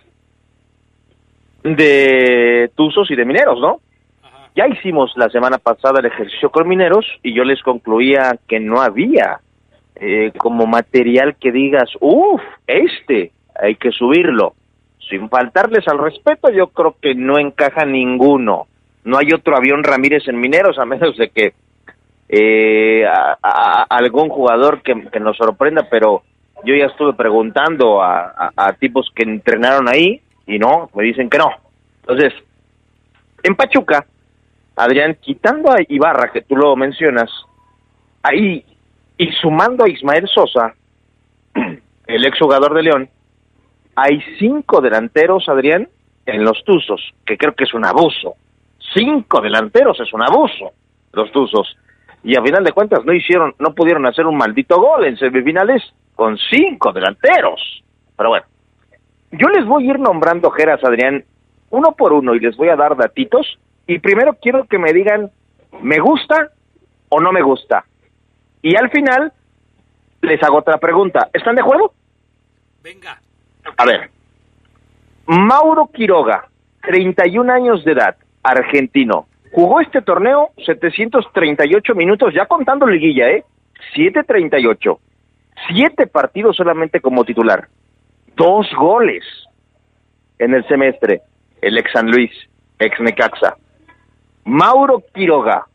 de Tuzos y de Mineros, ¿no? Ya hicimos la semana pasada el ejercicio con Mineros y yo les concluía que no había eh, como material que digas, uff, este, hay que subirlo. Sin faltarles al respeto, yo creo que no encaja ninguno. No hay otro avión Ramírez en Mineros, a menos de que eh, a, algún jugador que, nos sorprenda, pero yo ya estuve preguntando a, a, tipos que entrenaron ahí y no, me dicen que no. Entonces, en Pachuca, Adrián, quitando a Ibarra, que tú lo mencionas, ahí y sumando a Ismael Sosa, [CLEARS THROAT] el exjugador de León, hay cinco delanteros, Adrián, en los Tuzos, que creo que es un abuso. Cinco delanteros es un abuso, los Tuzos. Y a final de cuentas no hicieron, no pudieron hacer un maldito gol en semifinales con cinco delanteros. Pero bueno, yo les voy a ir nombrando Geras, Adrián, uno por uno y les voy a dar datitos. Y primero quiero que me digan, ¿me gusta o no me gusta? Y al final les hago otra pregunta. ¿Están de acuerdo? Venga. A ver. Mauro Quiroga, 31 años de edad, argentino. Jugó este torneo 738 minutos, ya contando liguilla, ¿eh? 738. Siete partidos solamente como titular. Dos goles en el semestre. El ex San Luis, ex Necaxa. Mauro Quiroga.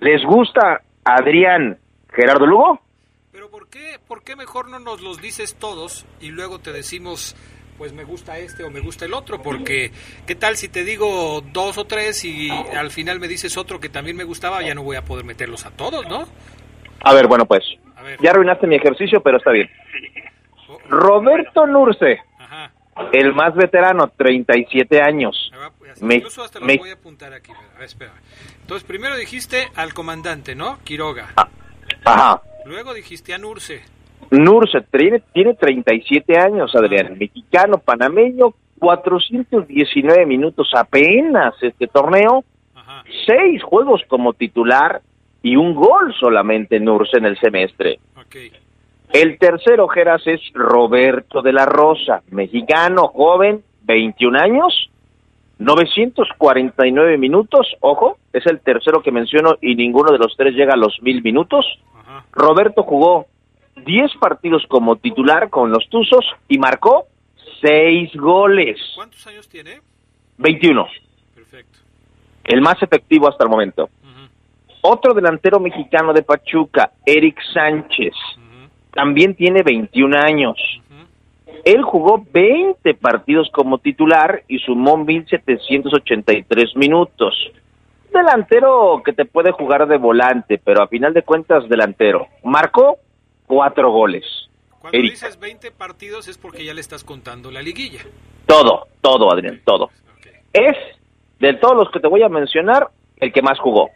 ¿Les gusta Adrián Gerardo Lugo. Pero ¿por qué, ¿por qué mejor no nos los dices todos y luego te decimos, pues me gusta este o me gusta el otro? Porque, ¿qué tal si te digo dos o tres y al final me dices otro que también me gustaba? Ya no voy a poder meterlos a todos, ¿no? A ver, bueno, pues. Ya arruinaste mi ejercicio, pero está bien. Roberto Nurce, el más veterano, 37 años. Me, incluso hasta lo voy a apuntar aquí. espera. Entonces, primero dijiste al comandante, ¿no? Quiroga. Ah, Ajá. Luego dijiste a Nurse. Nurse tiene, tiene 37 años, Adrián. Mexicano, panameño, 419 minutos apenas este torneo. Seis juegos como titular y un gol solamente Nurse en el semestre. El tercero, Geras, es Roberto de la Rosa, mexicano, joven, 21 años, 949 minutos, ojo, es el tercero que menciono y ninguno de los tres llega a los mil minutos. Roberto jugó 10 partidos como titular con los Tuzos y marcó 6 goles. ¿Cuántos años tiene? 21. Perfecto. El más efectivo hasta el momento. Otro delantero mexicano de Pachuca, Eric Sánchez, también tiene 21 años. Él jugó 20 partidos como titular y sumó 1.783 minutos. Delantero que te puede jugar de volante, pero a final de cuentas delantero. Marcó cuatro goles. Cuando dices 20 partidos es porque ya le estás contando la liguilla. Todo, todo, Adrián, todo. Es, de todos los que te voy a mencionar, el que más jugó.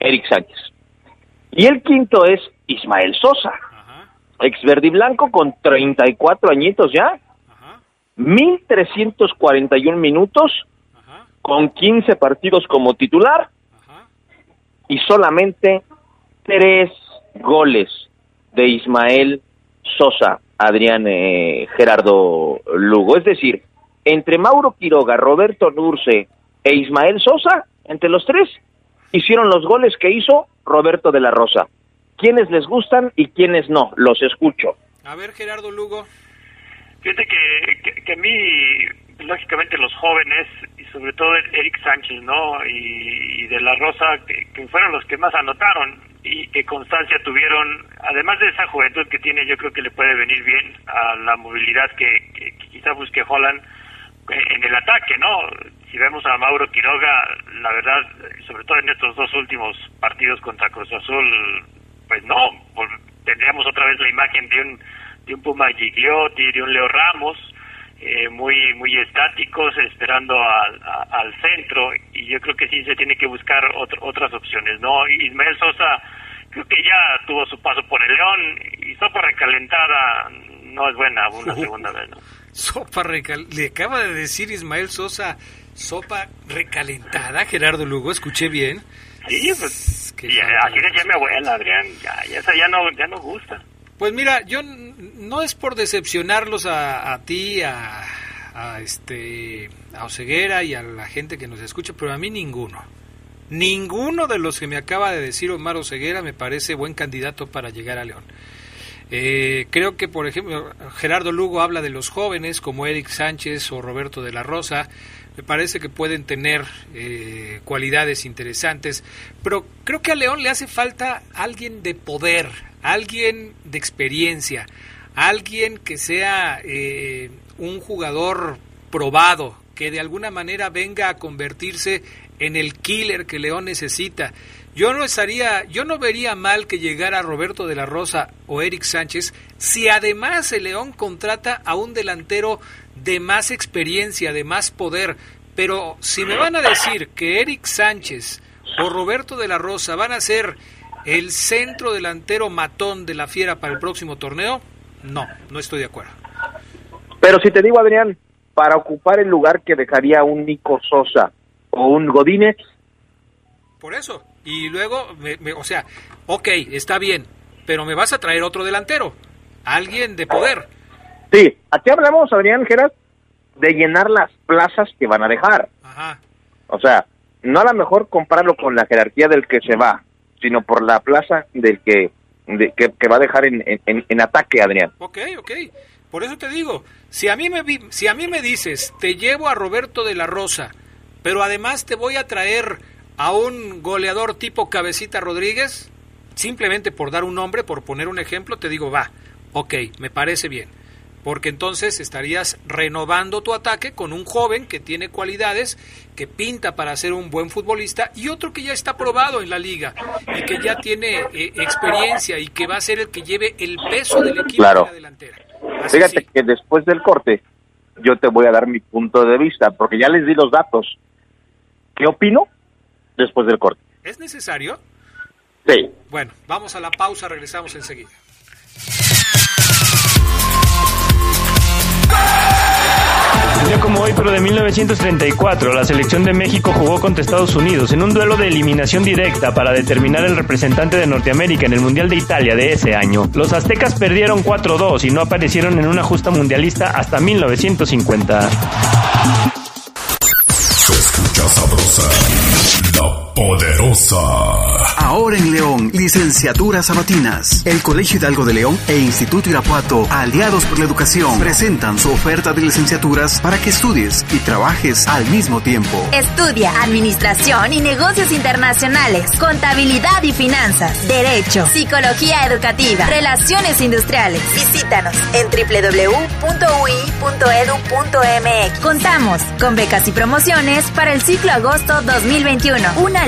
Eric Sánchez. Y el quinto es Ismael Sosa ex verde y blanco con 34 añitos ya. Ajá. 1341 minutos con 15 partidos como titular y solamente tres goles de Ismael Sosa, Adrián eh, Gerardo Lugo. Es decir, entre Mauro Quiroga, Roberto Nurce e Ismael Sosa, entre los tres, hicieron los goles que hizo Roberto de la Rosa quiénes les gustan y quiénes no. Los escucho. A ver, Gerardo Lugo. Fíjate que, que, a mí, lógicamente, los jóvenes, y sobre todo Eric Sánchez, ¿no? Y, De La Rosa, que, fueron los que más anotaron y que constancia tuvieron, además de esa juventud que tiene, yo creo que le puede venir bien a la movilidad que, que quizá busque Holland en el ataque, ¿no? Si vemos a Mauro Quiroga, la verdad, sobre todo en estos dos últimos partidos contra Cruz Azul, pues no, tendríamos otra vez la imagen de un, de un Puma Gigliotti, de un Leo Ramos, eh, muy muy estáticos, esperando al, al centro, y yo creo que sí se tiene que buscar otras opciones, ¿no? Ismael Sosa creo que ya tuvo su paso por el León, y sopa recalentada no es buena una [LAUGHS] segunda vez, ¿no? Sopa recalentada, le acaba de decir Ismael Sosa, sopa recalentada, Gerardo Lugo, escuché bien. Sí, pues, decía mi abuela, Adrián, ya, ya, ya, no, ya no gusta. Pues mira, yo no es por decepcionarlos a, a ti, a, a, este a Oseguera y a la gente que nos escucha, pero a mí ninguno. Ninguno de los que me acaba de decir Omar Oseguera me parece buen candidato para llegar a León. Eh, creo que, por ejemplo, Gerardo Lugo habla de los jóvenes como Eric Sánchez o Roberto de la Rosa. Me parece que pueden tener eh, cualidades interesantes, pero creo que a León le hace falta alguien de poder, alguien de experiencia, alguien que sea eh, un jugador probado, que de alguna manera venga a convertirse en el killer que León necesita. Yo no estaría, yo no vería mal que llegara Roberto de la Rosa o Eric Sánchez si además el León contrata a un delantero de más experiencia, de más poder. Pero si me van a decir que Eric Sánchez o Roberto de la Rosa van a ser el centro delantero matón de la fiera para el próximo torneo, no, no estoy de acuerdo. Pero si te digo, Adrián, para ocupar el lugar que dejaría un Nico Sosa o un Godínez. Por eso. Y luego, me, o sea, ok, está bien, pero me vas a traer otro delantero, alguien de poder. Sí, aquí hablamos, Adrián Geras, de llenar las plazas que van a dejar. Ajá. O sea, no a lo mejor compararlo con la jerarquía del que se va, sino por la plaza del que, que, va a dejar en, en, en ataque, Adrián. Ok, ok. Por eso te digo, si a mí me si a mí me dices, te llevo a Roberto de la Rosa, pero además te voy a traer a un goleador tipo Cabecita Rodríguez, simplemente por dar un nombre, por poner un ejemplo, te digo, va, ok, me parece bien. Porque entonces estarías renovando tu ataque con un joven que tiene cualidades, que pinta para ser un buen futbolista y otro que ya está probado en la liga y que ya tiene eh, experiencia y que va a ser el que lleve el peso del equipo claro. en la delantera. Fíjate que después del corte yo te voy a dar mi punto de vista, porque ya les di los datos. ¿Qué opino? Después del corte. ¿Es necesario? Sí. Bueno, vamos a la pausa, regresamos enseguida. Un día como hoy, pero de 1934, la selección de México jugó contra Estados Unidos en un duelo de eliminación directa para determinar el representante de Norteamérica en el Mundial de Italia de ese año. Los aztecas perdieron 4-2 y no aparecieron en una justa mundialista hasta 1950. Se escucha sabrosa, poderosa. Ahora en León, licenciaturas sabatinas. El Colegio Hidalgo de León e Instituto Irapuato, aliados por la educación, presentan su oferta de licenciaturas para que estudies y trabajes al mismo tiempo. Estudia Administración y Negocios Internacionales, Contabilidad y Finanzas, Derecho, Psicología Educativa, Relaciones Industriales. Visítanos en www.ui.edu.mx. Contamos con becas y promociones para el ciclo agosto 2021. Una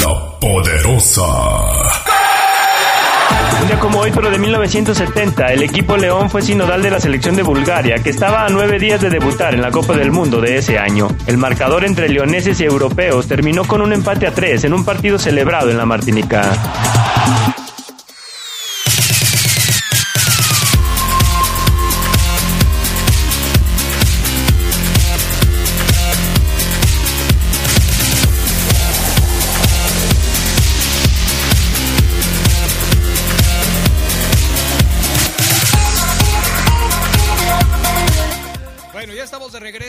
la poderosa. Un día como hoy, pero de 1970, el equipo León fue sinodal de la selección de Bulgaria, que estaba a nueve días de debutar en la Copa del Mundo de ese año. El marcador entre leoneses y europeos terminó con un empate a tres en un partido celebrado en la Martinica.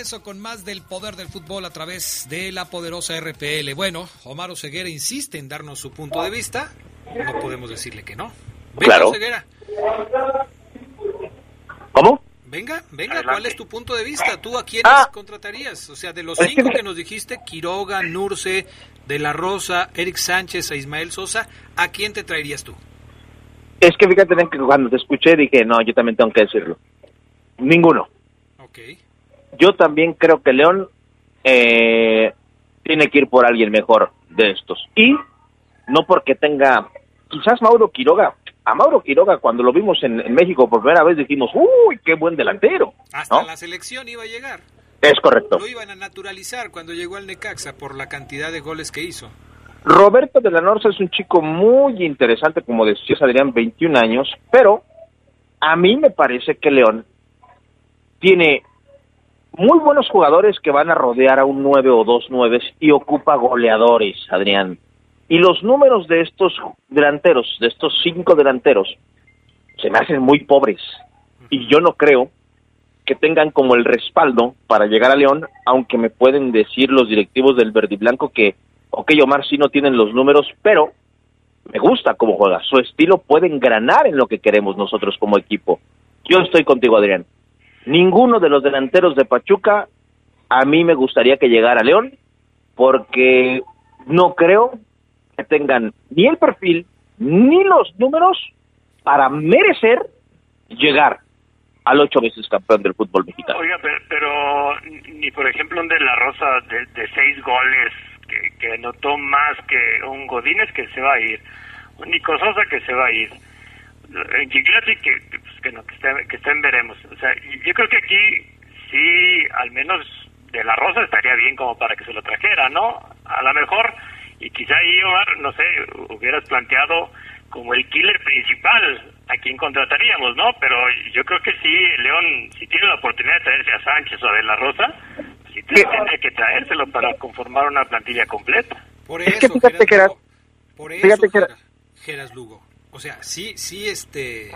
Regreso con más del poder del fútbol a través de la poderosa RPL. Bueno, Omar Oseguera insiste en darnos su punto de vista. No podemos decirle que no. Venga, Claro. Oseguera. ¿Cómo? Venga, venga, ¿cuál es tu punto de vista? ¿Tú a quiénes Ah. contratarías? O sea, de los cinco que nos dijiste, Quiroga, Nurce, De La Rosa, Eric Sánchez e Ismael Sosa, ¿a quién te traerías tú? Es que fíjate que cuando te escuché dije, no, yo también tengo que decirlo. Ninguno. Ok. Yo también creo que León eh, tiene que ir por alguien mejor de estos. Y no porque tenga, quizás Mauro Quiroga a Mauro Quiroga cuando lo vimos en, en México por primera vez dijimos, uy, qué buen delantero. Hasta ¿no? la selección iba a llegar. Es correcto. Lo iban a naturalizar cuando llegó al Necaxa por la cantidad de goles que hizo. Roberto de la Norza es un chico muy interesante, como decías Adrián, 21 años, pero a mí me parece que León tiene muy buenos jugadores que van a rodear a un 9 o dos 9 y ocupa goleadores, Adrián. Y los números de estos delanteros, de estos cinco delanteros, se me hacen muy pobres. Y yo no creo que tengan como el respaldo para llegar a León, aunque me pueden decir los directivos del Verde y Blanco que, ok, Omar sí no tienen los números, pero me gusta cómo juega. Su estilo puede engranar en lo que queremos nosotros como equipo. Yo estoy contigo, Adrián. Ninguno de los delanteros de Pachuca a mí me gustaría que llegara a León, porque no creo que tengan ni el perfil ni los números para merecer llegar al ocho veces campeón del fútbol mexicano. Oiga, pero, pero ni por ejemplo un de la Rosa de, seis goles que, que anotó más que un Godínez que se va a ir, un Nico Sosa que se va a ir, en Gigliotti que, que, pues, que, no, que, está, que está en veremos. O sea, yo creo que aquí sí, al menos de la Rosa estaría bien como para que se lo trajera, ¿no? A lo mejor, y quizá ahí, Omar, no sé, hubieras planteado como el killer principal a quien contrataríamos, ¿no? Pero yo creo que sí, León, si tiene la oportunidad de traerse a Sánchez o a De La Rosa, sí tendría que traérselo para conformar una plantilla completa. Por Es eso, que fíjate que era- Lugo, por eso, fíjate que era- Geras- Geras Lugo. O sea, sí, sí, este,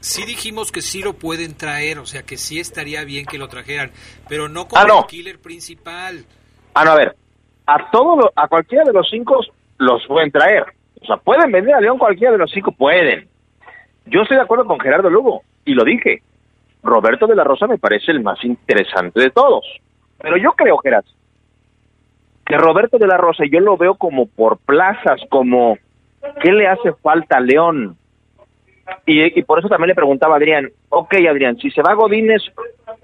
sí dijimos que sí lo pueden traer, o sea, que sí estaría bien que lo trajeran, pero no como Ah, no. el killer principal. Ah, no, a ver, a todo lo- a cualquiera de los cinco los pueden traer. O sea, pueden vender a León cualquiera de los cinco, pueden. Yo estoy de acuerdo con Gerardo Lugo, y lo dije. Roberto de la Rosa me parece el más interesante de todos. Pero yo creo, Gerard, que Roberto de la Rosa yo lo veo como por plazas, como ¿qué le hace falta a León? Y, por eso también le preguntaba a Adrián, ok Adrián, si se va Godínez,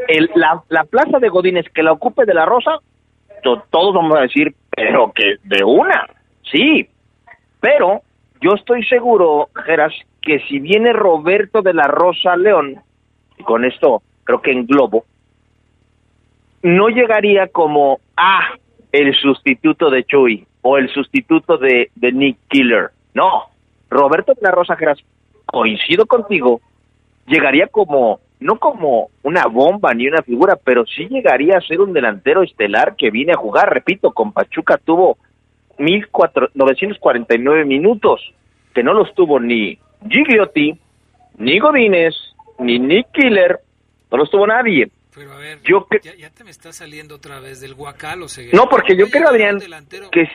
el, la, la plaza de Godínez que la ocupe de la Rosa, to- todos vamos a decir, pero que de una, sí, pero yo estoy seguro, Geras, que si viene Roberto de la Rosa León, y con esto creo que englobo, no llegaría como, ah, el sustituto de Chuy o el sustituto de Nick Killer. No, Roberto de la Rosa Geras, coincido contigo, llegaría como, no como una bomba ni una figura, pero sí llegaría a ser un delantero estelar que viene a jugar, repito, con Pachuca tuvo 1949 minutos, que no los tuvo ni Gigliotti, ni Godínez, ni Nick Killer, no los tuvo nadie. Pero a ver, Yo ya, ya te me está saliendo otra vez del guacal o. No, porque yo ¿Cómo va a creo, Adrián, que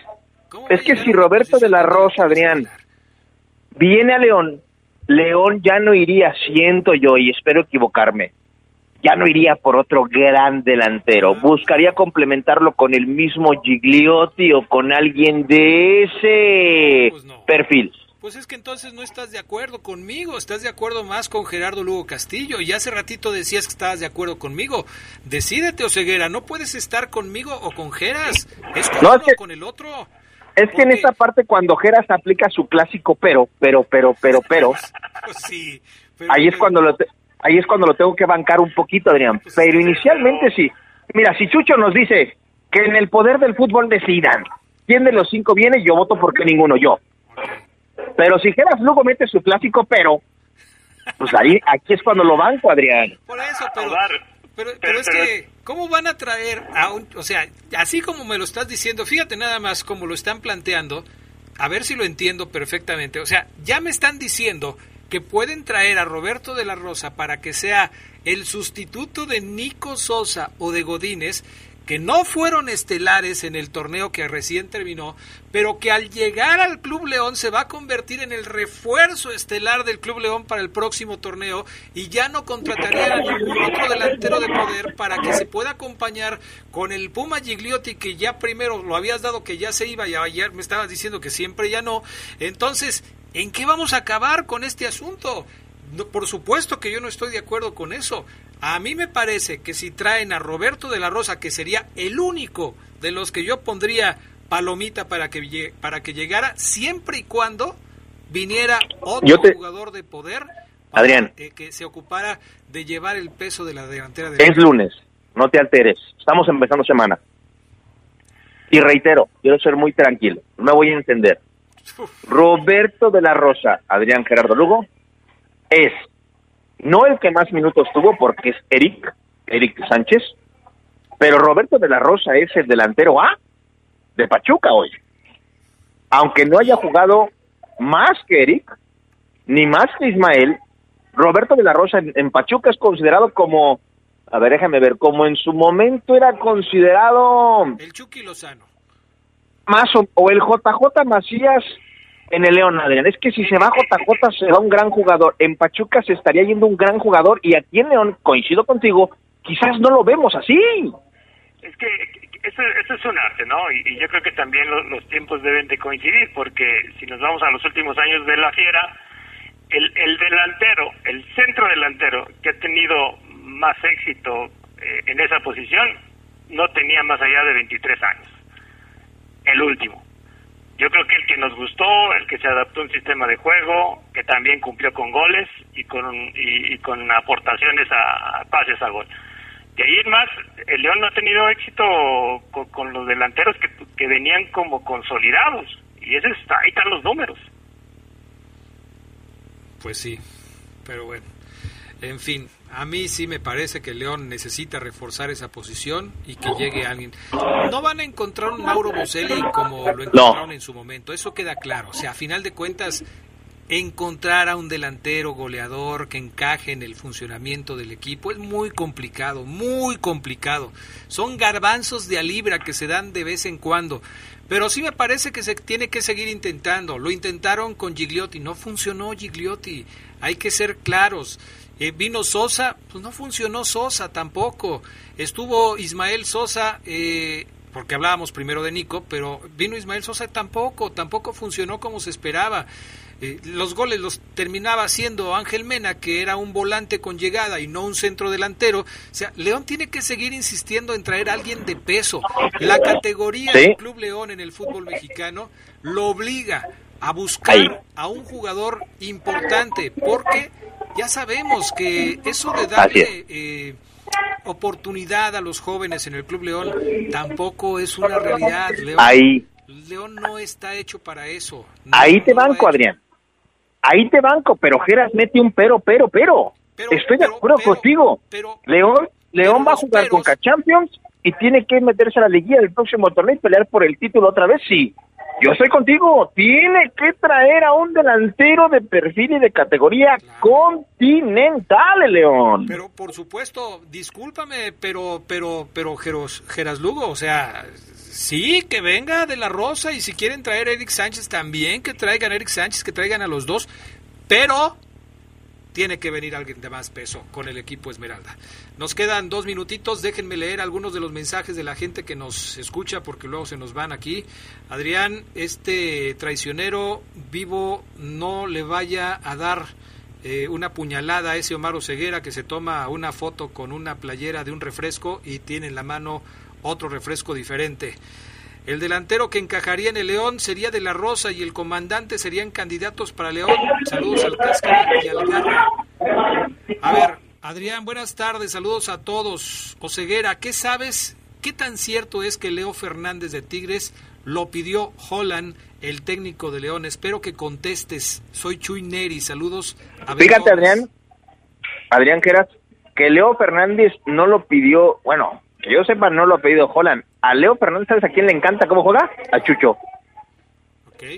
es, ¿Cómo va a es que si Roberto de la Rosa, Adrián, viene a León, León ya no iría, siento yo, y espero equivocarme, ya no iría por otro gran delantero, buscaría complementarlo con el mismo Gigliotti o con alguien de ese perfil. Pues es que entonces no estás de acuerdo conmigo, estás de acuerdo más con Gerardo Lugo Castillo. Y hace ratito decías que estabas de acuerdo conmigo. Decídete, Oseguera, no puedes estar conmigo o con Geras. Es con No, uno es que- o con el otro. Es que en esta parte cuando Geras aplica su clásico pero, pero, pero, pero, pero, Pues [LAUGHS] sí. pero- ahí es cuando lo te- ahí es cuando lo tengo que bancar un poquito, Adrián. Pero inicialmente sí. Mira, si Chucho nos dice que en el poder del fútbol decidan quién de los cinco viene, yo voto porque ninguno yo. Pero si Geras luego mete su clásico pero, pues ahí aquí es cuando lo banco, Adrián. Por eso, pero, pero, pero es que, ¿cómo van a traer a un, o sea, así como me lo estás diciendo, fíjate nada más cómo lo están planteando, a ver si lo entiendo perfectamente, o sea, ya me están diciendo que pueden traer a Roberto de la Rosa para que sea el sustituto de Nico Sosa o de Godínez, que no fueron estelares en el torneo que recién terminó, pero que al llegar al Club León se va a convertir en el refuerzo estelar del Club León para el próximo torneo y ya no contrataría a ningún otro delantero de poder para que se pueda acompañar con el Puma Gigliotti que ya primero lo habías dado que ya se iba y ayer me estabas diciendo que siempre ya no. Entonces, ¿en qué vamos a acabar con este asunto? No, por supuesto que yo no estoy de acuerdo con eso. A mí me parece que si traen a Roberto de la Rosa, que sería el único de los que yo pondría palomita para que, para que llegara, siempre y cuando viniera otro jugador de poder Adrián. Que se ocupara de llevar el peso de la delantera. De es lunes, no te alteres. Estamos empezando semana. Y reitero, quiero ser muy tranquilo, no me voy a entender. Roberto de la Rosa, Adrián Gerardo Lugo, es no el que más minutos tuvo porque es Eric, Eric Sánchez, pero Roberto de la Rosa es el delantero A de Pachuca hoy. Aunque no haya jugado más que Eric, ni más que Ismael, Roberto de la Rosa en, Pachuca es considerado como, a ver, déjame ver, como en su momento era considerado... El Chucky Lozano. Más o, el JJ Macías en el León, Adrián. Es que si se va JJ será un gran jugador. En Pachuca se estaría yendo un gran jugador y aquí en León, coincido contigo, quizás no lo vemos así. Es que eso, es un arte, ¿no? Y, yo creo que también los tiempos deben de coincidir, porque si nos vamos a los últimos años de la Fiera, el, el delantero, el centro delantero que ha tenido más éxito eh, en esa posición, no tenía más allá de 23 años. El último. Yo creo que el que nos gustó, el que se adaptó a un sistema de juego, que también cumplió con goles y con, y, con aportaciones a, pases a gol. De ahí en más, el León no ha tenido éxito con, los delanteros que, que, venían como consolidados. Y ese está, ahí están los números. Pues sí, pero bueno. En fin, a mí sí me parece que León necesita reforzar esa posición y que llegue alguien. No van a encontrar un Mauro Boselli como lo encontraron en su momento, eso queda claro. O sea, a final de cuentas, encontrar a un delantero goleador que encaje en el funcionamiento del equipo es muy complicado, muy complicado. Son garbanzos de a libra que se dan de vez en cuando. Pero sí me parece que se tiene que seguir intentando. Lo intentaron con Gigliotti, no funcionó Gigliotti. Hay que ser claros. Eh, vino Sosa, pues no funcionó Sosa tampoco. Estuvo Ismael Sosa, eh, porque hablábamos primero de Nico, pero vino Ismael Sosa tampoco, tampoco funcionó como se esperaba. Eh, los goles los terminaba haciendo Ángel Mena, que era un volante con llegada y no un centro delantero. O sea, León tiene que seguir insistiendo en traer a alguien de peso. La categoría del Club León en el fútbol mexicano lo obliga a buscar a un jugador importante, porque ya sabemos que eso de darle eh, oportunidad a los jóvenes en el Club León tampoco es una realidad. León, Ahí. León no está hecho para eso. Ahí te banco, Adrián. Ahí te banco, pero Geras mete un pero, pero, pero. Estoy de acuerdo contigo. León, León va a jugar con K-Champions y tiene que meterse a la liguilla del próximo torneo y pelear por el título otra vez, sí. Yo estoy contigo, tiene que traer a un delantero de perfil y de categoría continental, León. Pero por supuesto, discúlpame, pero pero pero Geras Lugo, o sea, sí, que venga de la Rosa y si quieren traer a Eric Sánchez también, que traigan a Eric Sánchez, que traigan a los dos, pero tiene que venir alguien de más peso con el equipo Esmeralda. Nos quedan dos minutitos, déjenme leer algunos de los mensajes de la gente que nos escucha porque luego se nos van aquí. Adrián, este traicionero vivo no le vaya a dar eh, una puñalada a ese Omar Ceguera que se toma una foto con una playera de un refresco y tiene en la mano otro refresco diferente. El delantero que encajaría en el León sería de la Rosa y el comandante serían candidatos para León. Saludos al Cáscara y al Garra. A ver, Adrián, buenas tardes, saludos a todos. Oseguera, ¿qué sabes? ¿Qué tan cierto es que Leo Fernández de Tigres lo pidió Holland, el técnico de León? Espero que contestes. Soy Chuy Neri, saludos a Fíjate, Adrián, Adrián Queras, que Leo Fernández no lo pidió, bueno, que yo sepa, no lo ha pedido Holland. A Leo Fernández, ¿sabes a quién le encanta cómo juega? A Chucho.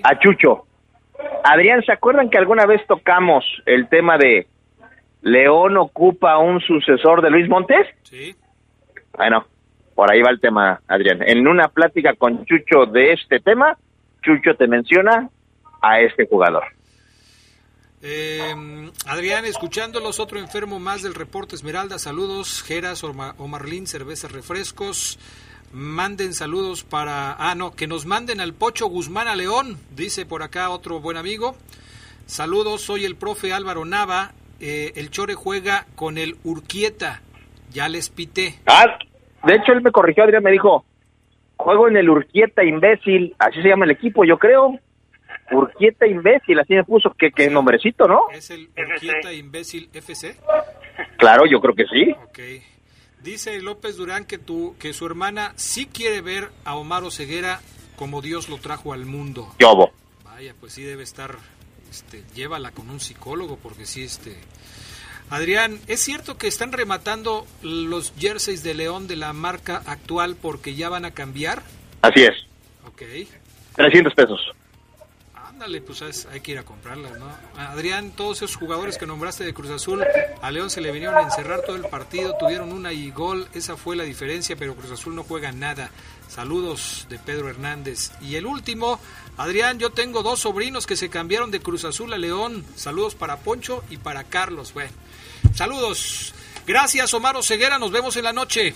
A Chucho. Adrián, ¿se acuerdan que alguna vez tocamos el tema de León ocupa un sucesor de Luis Montes? Sí. Bueno, por ahí va el tema, Adrián. En una plática con Chucho de este tema, Chucho te menciona a este jugador. Eh, Adrián, escuchándolos, otro enfermo más del reporte Esmeralda. Saludos, Geras, o Marlín, cervezas, refrescos. Manden saludos para. Ah, no, que nos manden al Pocho Guzmán a León, dice por acá otro buen amigo. Saludos, soy el profe Álvaro Nava. Eh, el Chore juega con el Urquieta. Ya les pité. Ah, de hecho, él me corrigió, Adrián me dijo: Juego en el Urquieta, imbécil. Así se llama el equipo, yo creo. Urquieta imbécil, así me puso, que, que nombrecito, ¿no? ¿Es el Urquieta imbécil FC? Claro, yo creo que sí. Ok. Dice López Durán que, tu, que su hermana sí quiere ver a Omar Ceguera como Dios lo trajo al mundo. Yobo. Vaya, pues sí debe estar, este, llévala con un psicólogo porque sí, este... Adrián, ¿es cierto que están rematando los jerseys de León de la marca actual porque ya van a cambiar? Así es. Ok. 300 pesos. Ándale, pues es- hay que ir a comprarlas, ¿no? Adrián, todos esos jugadores que nombraste de Cruz Azul, a León se le vinieron a encerrar todo el partido, tuvieron una y gol, esa fue la diferencia, pero Cruz Azul no juega nada. Saludos de Pedro Hernández. Y el último, Adrián, yo tengo dos sobrinos que se cambiaron de Cruz Azul a León. Saludos para Poncho y para Carlos. Bueno, saludos. Gracias, Omar Ceguera, nos vemos en la noche.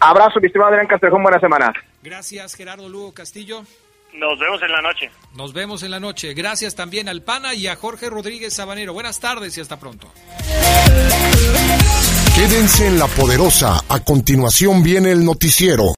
Abrazo, mi estimado Adrián Castrejón, buena semana. Gracias, Gerardo Lugo Castillo. Nos vemos en la noche. Nos vemos en la noche. Gracias también al PANA y a Jorge Rodríguez Sabanero. Buenas tardes y hasta pronto. Quédense en la poderosa. A continuación viene el noticiero.